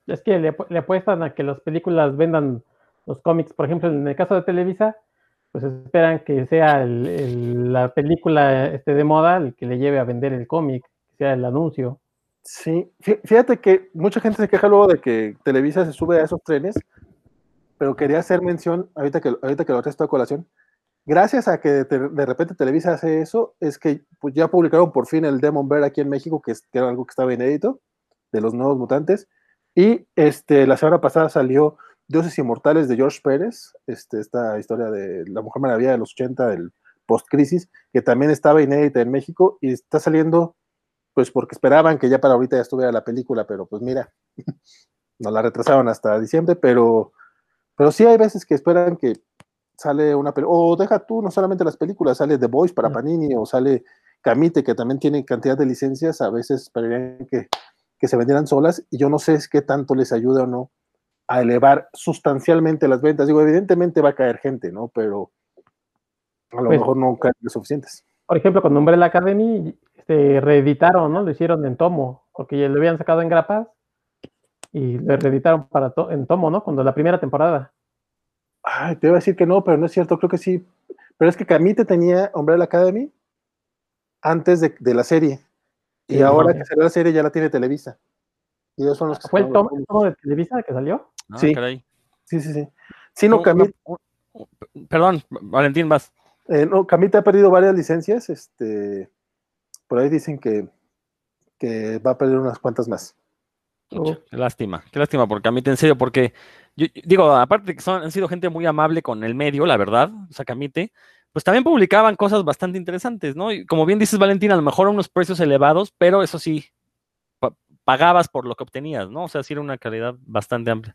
Es que le, apuestan a que las películas vendan los cómics, por ejemplo, en el caso de Televisa, pues esperan que sea la película este, de moda el que le lleve a vender el cómic, sea el anuncio. Sí, fíjate que mucha gente se queja luego de que Televisa se sube a esos trenes, pero quería hacer mención, ahorita que, ahorita que lo traes a colación, gracias a que de, repente Televisa hace eso, es que pues, ya publicaron por fin el Demon Bear aquí en México, que, que era algo que estaba inédito, de los nuevos mutantes, y este, la semana pasada salió Dioses Inmortales de George Pérez, este, esta historia de la Mujer Maravilla de los 80, del post-crisis, que también estaba inédita en México y está saliendo, pues porque esperaban que ya para ahorita ya estuviera la película, pero pues mira, [laughs] nos la retrasaron hasta diciembre, pero, pero sí hay veces que esperan que sale una película, o deja tú, no solamente las películas, sale The Voice para Panini, o sale Camite, que también tiene cantidad de licencias, a veces esperarían que, que se vendieran solas, y yo no sé es qué tanto les ayuda o no a elevar sustancialmente las ventas. Digo, evidentemente va a caer gente, ¿no? Pero a lo pues mejor no caen lo suficientes. Por ejemplo, con Umbrella Academy este, reeditaron, ¿no? Lo hicieron en tomo, porque ya lo habían sacado en grapas y lo reeditaron para en tomo, ¿no? Cuando la primera temporada. Ay, te iba a decir que no, pero no es cierto, creo que sí. Pero es que Camite tenía Umbrella Academy antes de, la serie. Y ahora que salió la serie ya la tiene Televisa. Y ellos son los que ¿Fue el tomo, de Televisa que salió? Ah, sí. sí, sí, sí. Sí, no, Camita. Perdón, Valentín, vas. Eh, no, Camita ha perdido varias licencias. Este, por ahí dicen que, que va a perder unas cuantas más. qué lástima, qué lástima por Camita, en serio, porque yo, digo, aparte de que son, han sido gente muy amable con el medio, la verdad, o sea, Camite, pues también publicaban cosas bastante interesantes, ¿no? Y como bien dices, Valentín, a lo mejor unos precios elevados, pero eso sí, pagabas por lo que obtenías, ¿no? O sea, sí era una calidad bastante amplia.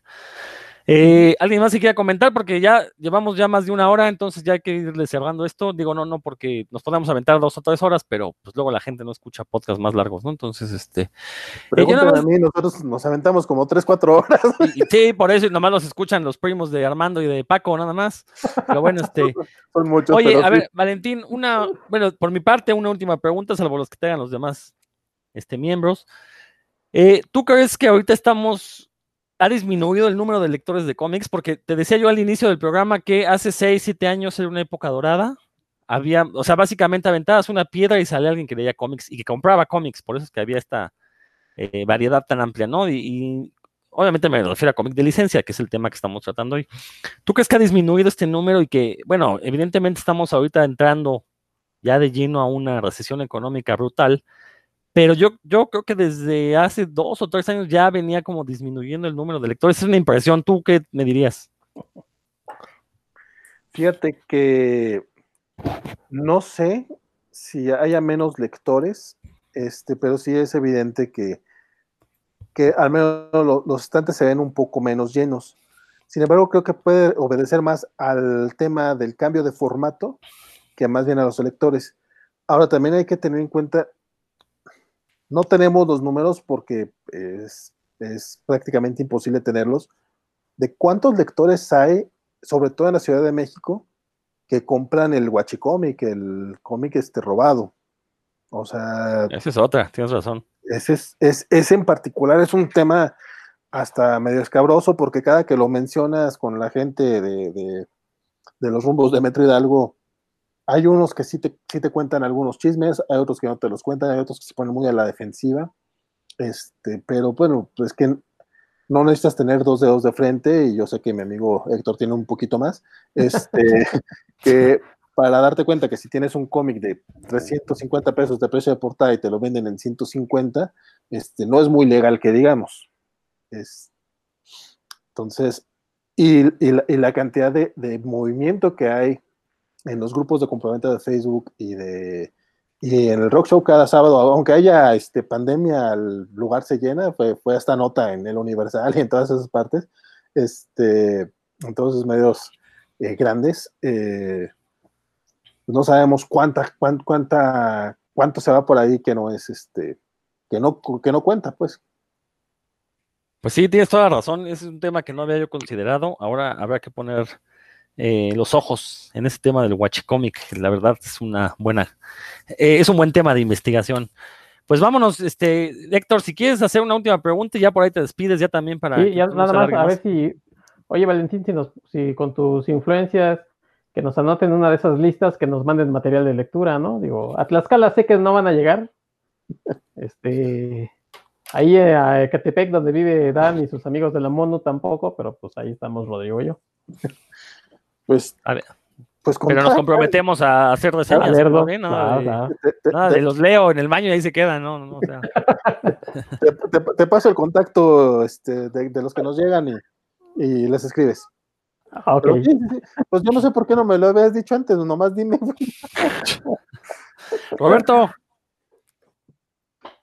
Eh, ¿Alguien más se quiera comentar? Porque ya llevamos ya más de una hora, entonces ya hay que irle cerrando esto. Digo, no, no, porque nos podemos aventar dos o tres horas, pero pues luego la gente no escucha podcasts más largos, ¿no? Entonces, este. Pregúntame eh, a mí, nosotros nos aventamos como tres, cuatro horas. sí, por eso nomás nos escuchan los primos de Armando y de Paco, nada más. Pero bueno, este. [laughs] Son muchos. Oye, a ver, Valentín, una, bueno, por mi parte, una última pregunta, salvo los que tengan los demás este, miembros. Eh, ¿Tú crees que ahorita estamos, ha disminuido el número de lectores de cómics? Porque te decía yo al inicio del programa que hace 6, 7 años era una época dorada. Había, o sea, básicamente aventabas una piedra y salía alguien que leía cómics y que compraba cómics, por eso es que había esta eh, variedad tan amplia, ¿no? Y, obviamente me refiero a cómic de licencia, que es el tema que estamos tratando hoy. ¿Tú crees que ha disminuido este número y que, bueno, evidentemente estamos ahorita entrando ya de lleno a una recesión económica brutal, pero yo, yo creo que desde hace dos o tres años ya venía como disminuyendo el número de lectores. Es una impresión. ¿Tú qué me dirías? Fíjate que no sé si haya menos lectores, este, pero sí es evidente que, que al menos los estantes se ven un poco menos llenos. Sin embargo, creo que puede obedecer más al tema del cambio de formato que más bien a los lectores. Ahora también hay que tener en cuenta, no tenemos los números porque es, es prácticamente imposible tenerlos, de cuántos lectores hay, sobre todo en la Ciudad de México, que compran el guachicómic, el cómic este robado. O sea. Esa es otra, tienes razón. Ese, es, es, ese en particular es un tema hasta medio escabroso porque cada que lo mencionas con la gente de, de, de los rumbos de Metro Hidalgo, hay unos que sí te, sí te cuentan algunos chismes, hay otros que no te los cuentan, hay otros que se ponen muy a la defensiva. Este, pero bueno, pues que no necesitas tener dos dedos de frente, y yo sé que mi amigo Héctor tiene un poquito más, este, [laughs] que para darte cuenta que si tienes un cómic de 350 pesos de precio de portada y te lo venden en 150, este, no es muy legal que digamos. Es, entonces, y, y, la, y la, cantidad de, de, movimiento que hay en los grupos de compraventa de Facebook y de, y en el rock show cada sábado, aunque haya este, pandemia, el lugar se llena, fue, fue esta nota en el Universal y en todas esas partes, este, en todos esos medios eh, grandes. Eh, no sabemos cuánta, cuánta, cuánta, cuánto se va por ahí que no es este, que no, que no cuenta, pues. Pues sí, tienes toda la razón. Es un tema que no había yo considerado. Ahora habrá que poner eh, los ojos en ese tema del watch comic. La verdad es una buena, eh, es un buen tema de investigación. Pues vámonos, este, Héctor, si quieres hacer una última pregunta ya por ahí te despides ya también para. Sí, ya nada más, a ver si, oye Valentín, si, nos, si con tus influencias que nos anoten una de esas listas, que nos manden material de lectura, ¿no? Digo, a Tlaxcala sé que no van a llegar. [laughs] Este, ahí a Ecatepec, donde vive Dan y sus amigos de la Mono tampoco, pero pues ahí estamos Rodrigo y yo. [laughs] Pues, a ver, pues pero nos comprometemos a hacer reseñas. A leerlo, ¿no? Nada, de, te, nada te, de, los leo en el baño y ahí se quedan, ¿no? no o sea. [laughs] te, paso el contacto este, de, los que nos llegan y, y les escribes. Ah, okay. Pero, pues yo no sé por qué no me lo habías dicho antes, nomás dime. [laughs] Roberto.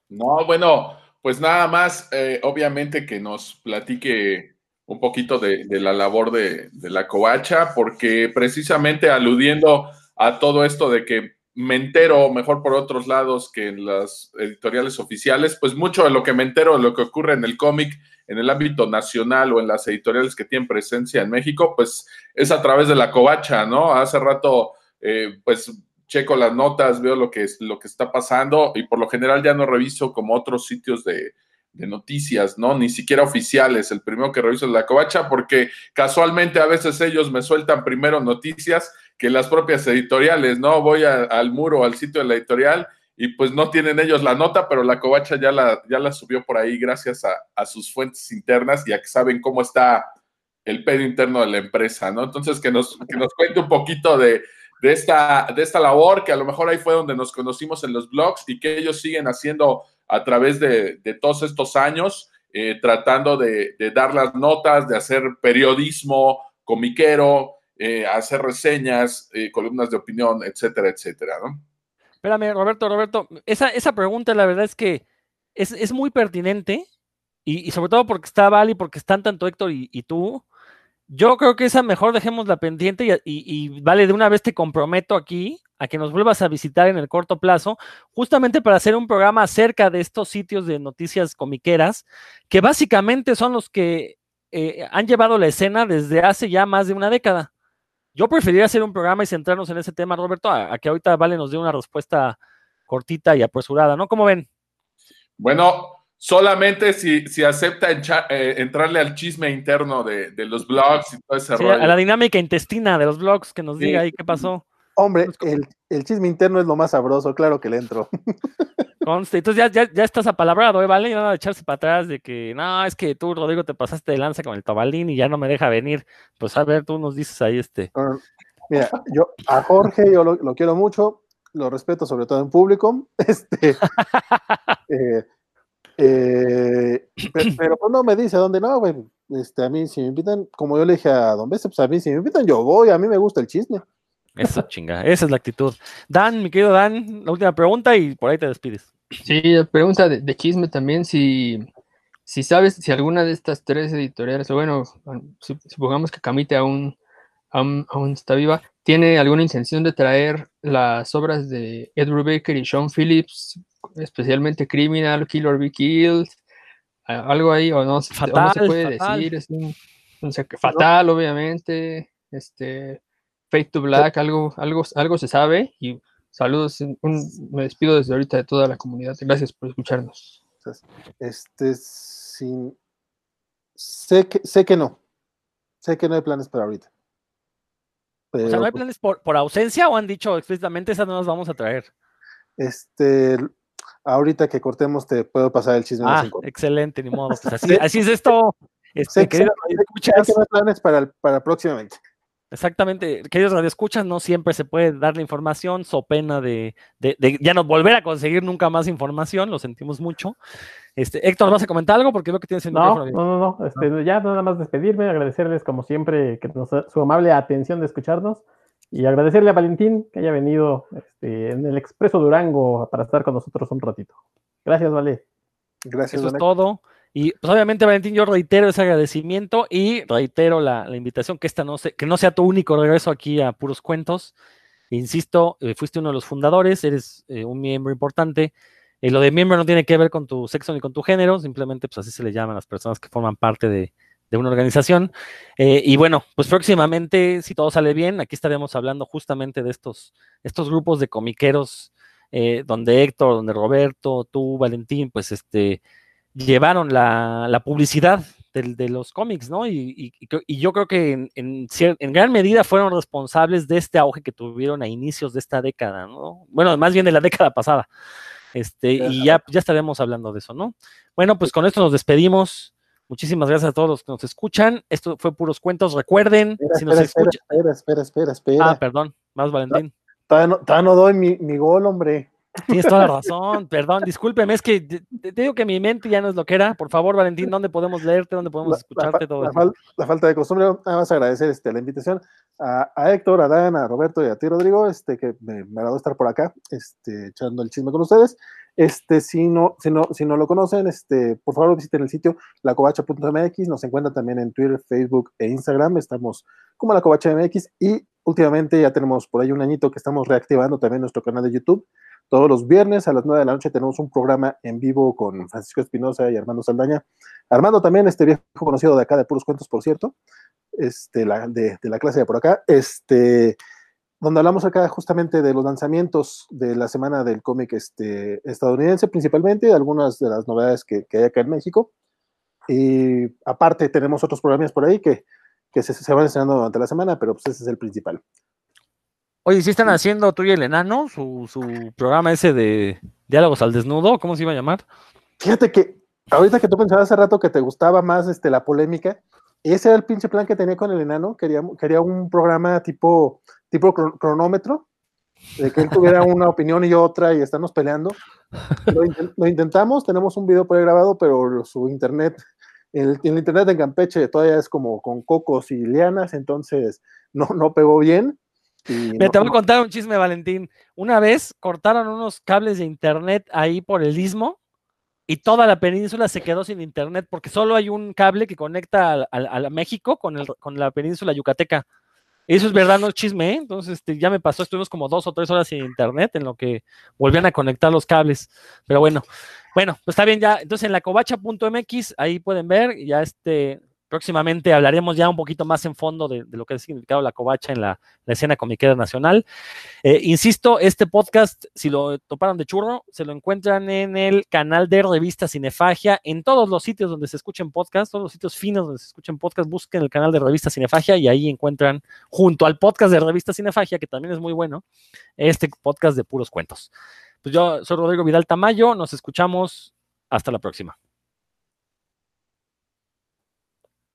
No, bueno, pues nada más, eh, obviamente que nos platique un poquito de, la labor de, la covacha, porque precisamente aludiendo a todo esto de que me entero mejor por otros lados que en las editoriales oficiales, pues mucho de lo que me entero de lo que ocurre en el cómic en el ámbito nacional o en las editoriales que tienen presencia en México, pues es a través de la covacha, ¿no? Hace rato, eh, pues checo las notas, veo lo que, lo que está pasando y por lo general ya no reviso como otros sitios de, de noticias, ¿no? Ni siquiera oficiales. El primero que reviso es la covacha porque casualmente a veces ellos me sueltan primero noticias que las propias editoriales, ¿no? Voy al muro, al sitio de la editorial y pues no tienen ellos la nota, pero la covacha ya la, ya la subió por ahí gracias a, a sus fuentes internas y a que saben cómo está el pedo interno de la empresa, ¿no? Entonces que nos, que nos cuente un poquito de, de, esta, de esta labor, que a lo mejor ahí fue donde nos conocimos en los blogs y que ellos siguen haciendo a través de, de todos estos años, eh, tratando de, de, dar las notas, de hacer periodismo comiquero, eh, hacer reseñas, eh, columnas de opinión, etcétera, etcétera, ¿no? Espérame, Roberto, Roberto, esa, esa pregunta la verdad es que es, es muy pertinente y, y, sobre todo porque está Vali, porque están tanto Héctor y, y tú. Yo creo que esa mejor dejemos la pendiente y, y, vale, de una vez te comprometo aquí a que nos vuelvas a visitar en el corto plazo, justamente para hacer un programa acerca de estos sitios de noticias comiqueras, que básicamente son los que eh, han llevado la escena desde hace ya más de una década. Yo preferiría hacer un programa y centrarnos en ese tema, Roberto, a, a que ahorita Vale nos dé una respuesta cortita y apresurada, ¿no? ¿Cómo ven? Bueno, solamente si, si acepta encha, eh, entrarle al chisme interno de, de, los blogs y todo ese sí, rollo. A la dinámica intestina de los blogs, que nos diga ahí qué pasó. Hombre, el, el, chisme interno es lo más sabroso, claro que le entro. [laughs] Conste. Entonces ya, ya, ya estás apalabrado, ¿eh? ¿vale? Y nada de echarse para atrás de que, no, es que tú, Rodrigo, te pasaste de lanza con el Tobalín y ya no me deja venir. Pues a ver, tú nos dices ahí este. Mira, yo a Jorge yo lo, lo quiero mucho, lo respeto sobre todo en público, [laughs] este, [laughs] eh, eh, pe- pero pues no me dice dónde no, güey, este, a mí si me invitan, como yo le dije a Don Bese, pues a mí si me invitan yo voy, a mí me gusta el chisme. Eso, chinga, esa es la actitud. Dan, mi querido Dan, la última pregunta y por ahí te despides. Sí, pregunta de, de chisme también, si, si sabes si alguna de estas tres editoriales, o bueno, su- supongamos que Camite aún, aún, aún está viva, tiene alguna intención de traer las obras de Edward Baker y Sean Phillips, especialmente Criminal, Kill or Be Killed, algo ahí, o no, se- o no se Fatal, puede fatal. decir, es un, fatal, obviamente, este, Fate to Black, algo, algo, algo se sabe, y saludos, un- me despido desde ahorita de toda la comunidad, gracias por escucharnos. Este, sin, sé que, sé que no, sé que no hay planes para ahorita. O sea, ¿no hay pues, planes por, por ausencia o han dicho explícitamente esas no las vamos a traer? este, ahorita que cortemos te puedo pasar el chisme. Ah, excelente, ni modo. Pues así, Sí. así es esto. Este, Sé, queridos sé- que no hay planes para, para próximamente. Exactamente, queridos radioescuchas, no siempre se puede dar la información, so pena de, de- de ya no volver a conseguir nunca más información, lo sentimos mucho. Este, Héctor, ¿vas a comentar algo? Porque veo que tienes el No, micrófono no, no, no. Este, ya nada más despedirme, agradecerles como siempre que nos, su amable atención de escucharnos y agradecerle a Valentín que haya venido este, en el Expreso Durango para estar con nosotros un ratito. Gracias, Vale. Gracias, Eso es todo. Y pues obviamente, Valentín, yo reitero ese agradecimiento y reitero la, la invitación que esta no se- que no sea tu único regreso aquí a Puros Cuentos. Insisto, eh, fuiste uno de los fundadores, eres eh, un miembro importante. Eh, lo de miembro no tiene que ver con tu sexo ni con tu género, simplemente pues así se le llaman a las personas que forman parte de, de una organización. Eh, y bueno, pues próximamente, si todo sale bien, aquí estaremos hablando justamente de estos, estos grupos de comiqueros, donde Héctor, donde Roberto, tú, Valentín, pues este, llevaron la, la publicidad del- de los cómics, ¿no? Y, yo creo que en, en cier- en gran medida fueron responsables de este auge que tuvieron a inicios de esta década, ¿no? Bueno, más bien de la década pasada. Este, y ya, ya estaremos hablando de eso, ¿no? Bueno, pues con esto nos despedimos. Muchísimas gracias a todos los que nos escuchan. Esto fue Puros Cuentos. Recuerden, Espera, si nos espera, espera, escuchan. espera, espera, espera, espera. Ah, perdón, más Valentín. todavía, no, no doy mi, mi gol, hombre. Tienes toda la razón, perdón, discúlpeme, es que te, te digo que mi mente ya no es lo que era. Por favor, Valentín, ¿dónde podemos leerte? ¿Dónde podemos La, la escucharte fa- todo la fal- la falta de costumbre, nada más agradecer este, la invitación a, a Héctor, a Dan, a Roberto y a ti, Rodrigo, este, que me, me agradó estar por acá, este, echando el chisme con ustedes. Este, si no, si no, si no lo conocen, este, por favor visiten el sitio lacovacha.mx, nos encuentran también en Twitter, Facebook e Instagram, estamos como la Covacha MX y últimamente ya tenemos por ahí un añito que estamos reactivando también nuestro canal de YouTube. Todos los viernes a las 9 de la noche tenemos un programa en vivo con Francisco Espinosa y Armando Saldaña. Armando también, este viejo conocido de acá de Puros Cuentos, por cierto, este, de, la clase de por acá, este, donde hablamos acá justamente de los lanzamientos de la semana del cómic este, estadounidense, principalmente, algunas de las novedades que, que hay acá en México. Y aparte tenemos otros programas por ahí que, se, van estrenando durante la semana, pero pues ese es el principal. Oye, ¿sí están haciendo tú y el enano su, su programa ese de diálogos al desnudo? ¿Cómo se iba a llamar? Fíjate que ahorita que tú pensabas hace rato que te gustaba más este, la polémica, ese era el pinche plan que tenía con el enano. Quería, quería un programa tipo, tipo cron- cronómetro, de que él tuviera [laughs] una opinión y otra y estarnos peleando. Lo, inten- lo intentamos, tenemos un video por ahí grabado, pero su internet, el, el internet en Campeche todavía es como con cocos y lianas, entonces no, no pegó bien. Y Mira, no- te voy a contar un chisme, Valentín. Una vez cortaron unos cables de internet ahí por el istmo y toda la península se quedó sin internet porque solo hay un cable que conecta a, México con, el, con la península yucateca. Eso es verdad, no es chisme, ¿eh? Entonces este, ya me pasó, estuvimos como dos o tres horas sin internet en lo que volvían a conectar los cables. Pero bueno, bueno, pues está bien ya. Entonces en la covacha.mx, ahí pueden ver, ya este, próximamente hablaremos ya un poquito más en fondo de, lo que ha significado la covacha en la, la escena comiquera nacional. Eh, insisto, este podcast, si lo toparon de churro, se lo encuentran en el canal de Revista Cinefagia, en todos los sitios donde se escuchen podcasts, todos los sitios finos donde se escuchen podcasts, busquen el canal de Revista Cinefagia y ahí encuentran, junto al podcast de Revista Cinefagia, que también es muy bueno, este podcast de puros cuentos. Pues yo soy Rodrigo Vidal Tamayo, nos escuchamos, hasta la próxima.